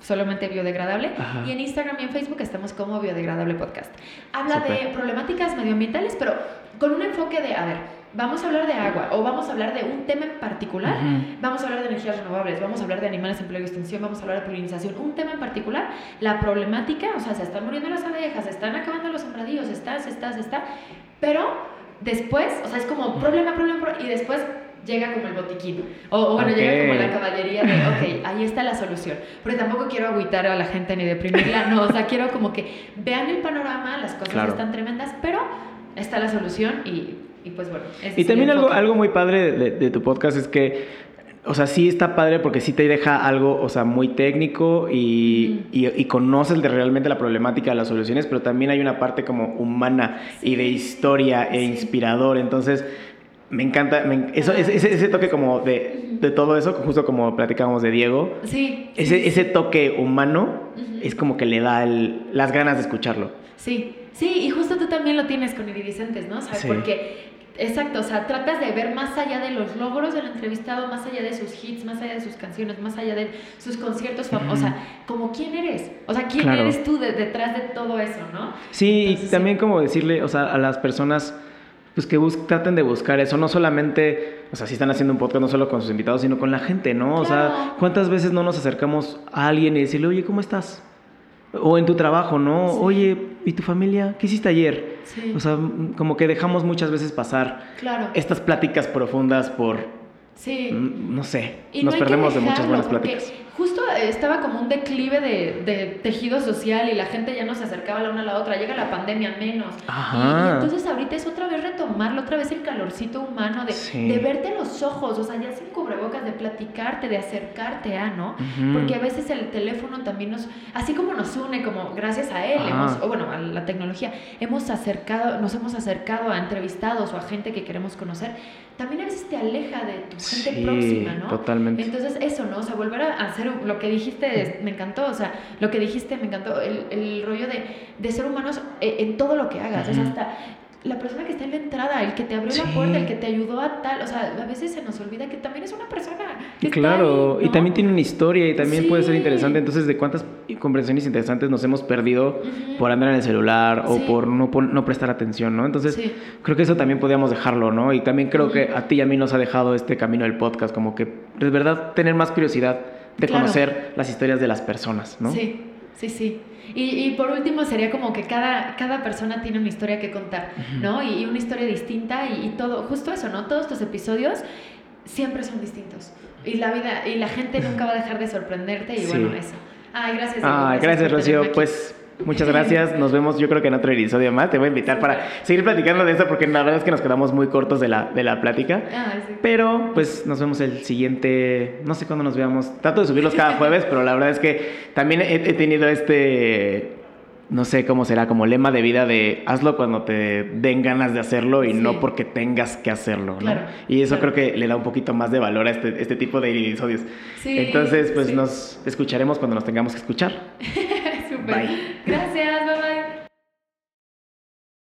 solamente biodegradable. Y en Instagram y en Facebook estamos como Biodegradable Podcast. Habla de problemáticas medioambientales, pero con un enfoque de, a ver, vamos a hablar de agua o vamos a hablar de un tema en particular, vamos a hablar de energías renovables, vamos a hablar de animales en peligro de extinción, vamos a hablar de polinización, un tema en particular, la problemática, o sea, se están muriendo las abejas, se están acabando los sembradíos, está, se está, se está, pero después, o sea, es como problema, problema, problema y después llega como el botiquín. O, bueno, llega como la caballería de, ok, *laughs* ahí está la solución. Pero tampoco quiero agüitar a la gente ni deprimirla, no, o sea, quiero como que vean el panorama, las cosas están tremendas, pero está la solución y, y pues bueno. y también algo, algo muy padre de, de, tu podcast es que o sea, sí está padre porque sí te deja algo, o sea, muy técnico y, y, conoces de realmente la problemática, las soluciones, pero también hay una parte como humana y de historia e inspirador. Entonces, me encanta, eso, ese, ese, toque como de, de, todo eso, justo como platicábamos de Diego. Sí. Ese, ese toque humano es como que le da las ganas de escucharlo. Sí, sí, y justo tú también lo tienes con Iridicentes, ¿no? ¿Sabes? Porque Exacto, o sea, tratas de ver más allá de los logros del entrevistado, más allá de sus hits, más allá de sus canciones, más allá de sus conciertos famosos, o sea, como quién eres, o sea, quién eres tú detrás de todo eso, ¿no? Sí, y también como decirle, o sea, a las personas pues que traten de buscar eso, no solamente, o sea, si están haciendo un podcast no solo con sus invitados, sino con la gente, ¿no? O sea, ¿cuántas veces no nos acercamos a alguien y decirle, oye, ¿cómo estás? O en tu trabajo, ¿no? Oye, ¿y tu familia? ¿Qué hiciste ayer? O sea, como que dejamos muchas veces pasar estas pláticas profundas por... Sí. Mm, no sé, nos perdemos de muchas buenas pláticas justo estaba como un declive de, tejido social y la gente ya no se acercaba la una a la otra, llega la pandemia menos. Y, entonces ahorita es otra vez retomarlo, otra vez el calorcito humano de, de verte los ojos, o sea, ya sin cubrebocas, de platicarte, de acercarte a, ¿no? Porque a veces el teléfono también nos, así como nos une, como gracias a él, hemos, o bueno, a la tecnología, hemos acercado, nos hemos acercado a entrevistados o a gente que queremos conocer, también a veces te aleja de tu gente próxima, ¿no? Totalmente. Entonces eso, ¿no? O sea, volver a hacer lo que dijiste me encantó, o sea, lo que dijiste me encantó, el, el rollo de, de, ser humanos eh, en, todo lo que hagas, o sea, hasta la persona que está en la entrada, el que te abrió la puerta, el que te ayudó a tal, o sea, a veces se nos olvida que también es una persona. Que claro, y también tiene una historia y también puede ser interesante. Entonces, ¿de cuántas conversaciones interesantes nos hemos perdido por andar en el celular o por no, no prestar atención, ¿no? Entonces, creo que eso también podríamos dejarlo, ¿no? Y también creo que a ti y a mí nos ha dejado este camino del podcast, como que de verdad tener más curiosidad de conocer las historias de las personas, ¿no? Sí, sí, sí. Y, por último sería como que cada, cada persona tiene una historia que contar, ¿no? Y, una historia distinta y, todo, justo eso, ¿no? Todos estos episodios siempre son distintos. Y la vida, y la gente nunca va a dejar de sorprenderte y bueno, eso. Ay, gracias. Ay, gracias, Rocío. Pues Muchas gracias. Nos vemos, yo creo que en otro episodio más. Te voy a invitar para seguir platicando de esto porque la verdad es que nos quedamos muy cortos de la, de la plática. Ah, pero pues nos vemos el siguiente, no sé cuándo nos veamos. Trato de subirlos cada jueves, pero la verdad es que también he, tenido este, no sé cómo será, como lema de vida de hazlo cuando te den ganas de hacerlo y no porque tengas que hacerlo. ¿no? y eso creo que le da un poquito más de valor a este, este tipo de episodios. Entonces, pues nos escucharemos cuando nos tengamos que escuchar. *laughs* Bye. Gracias, bye bye.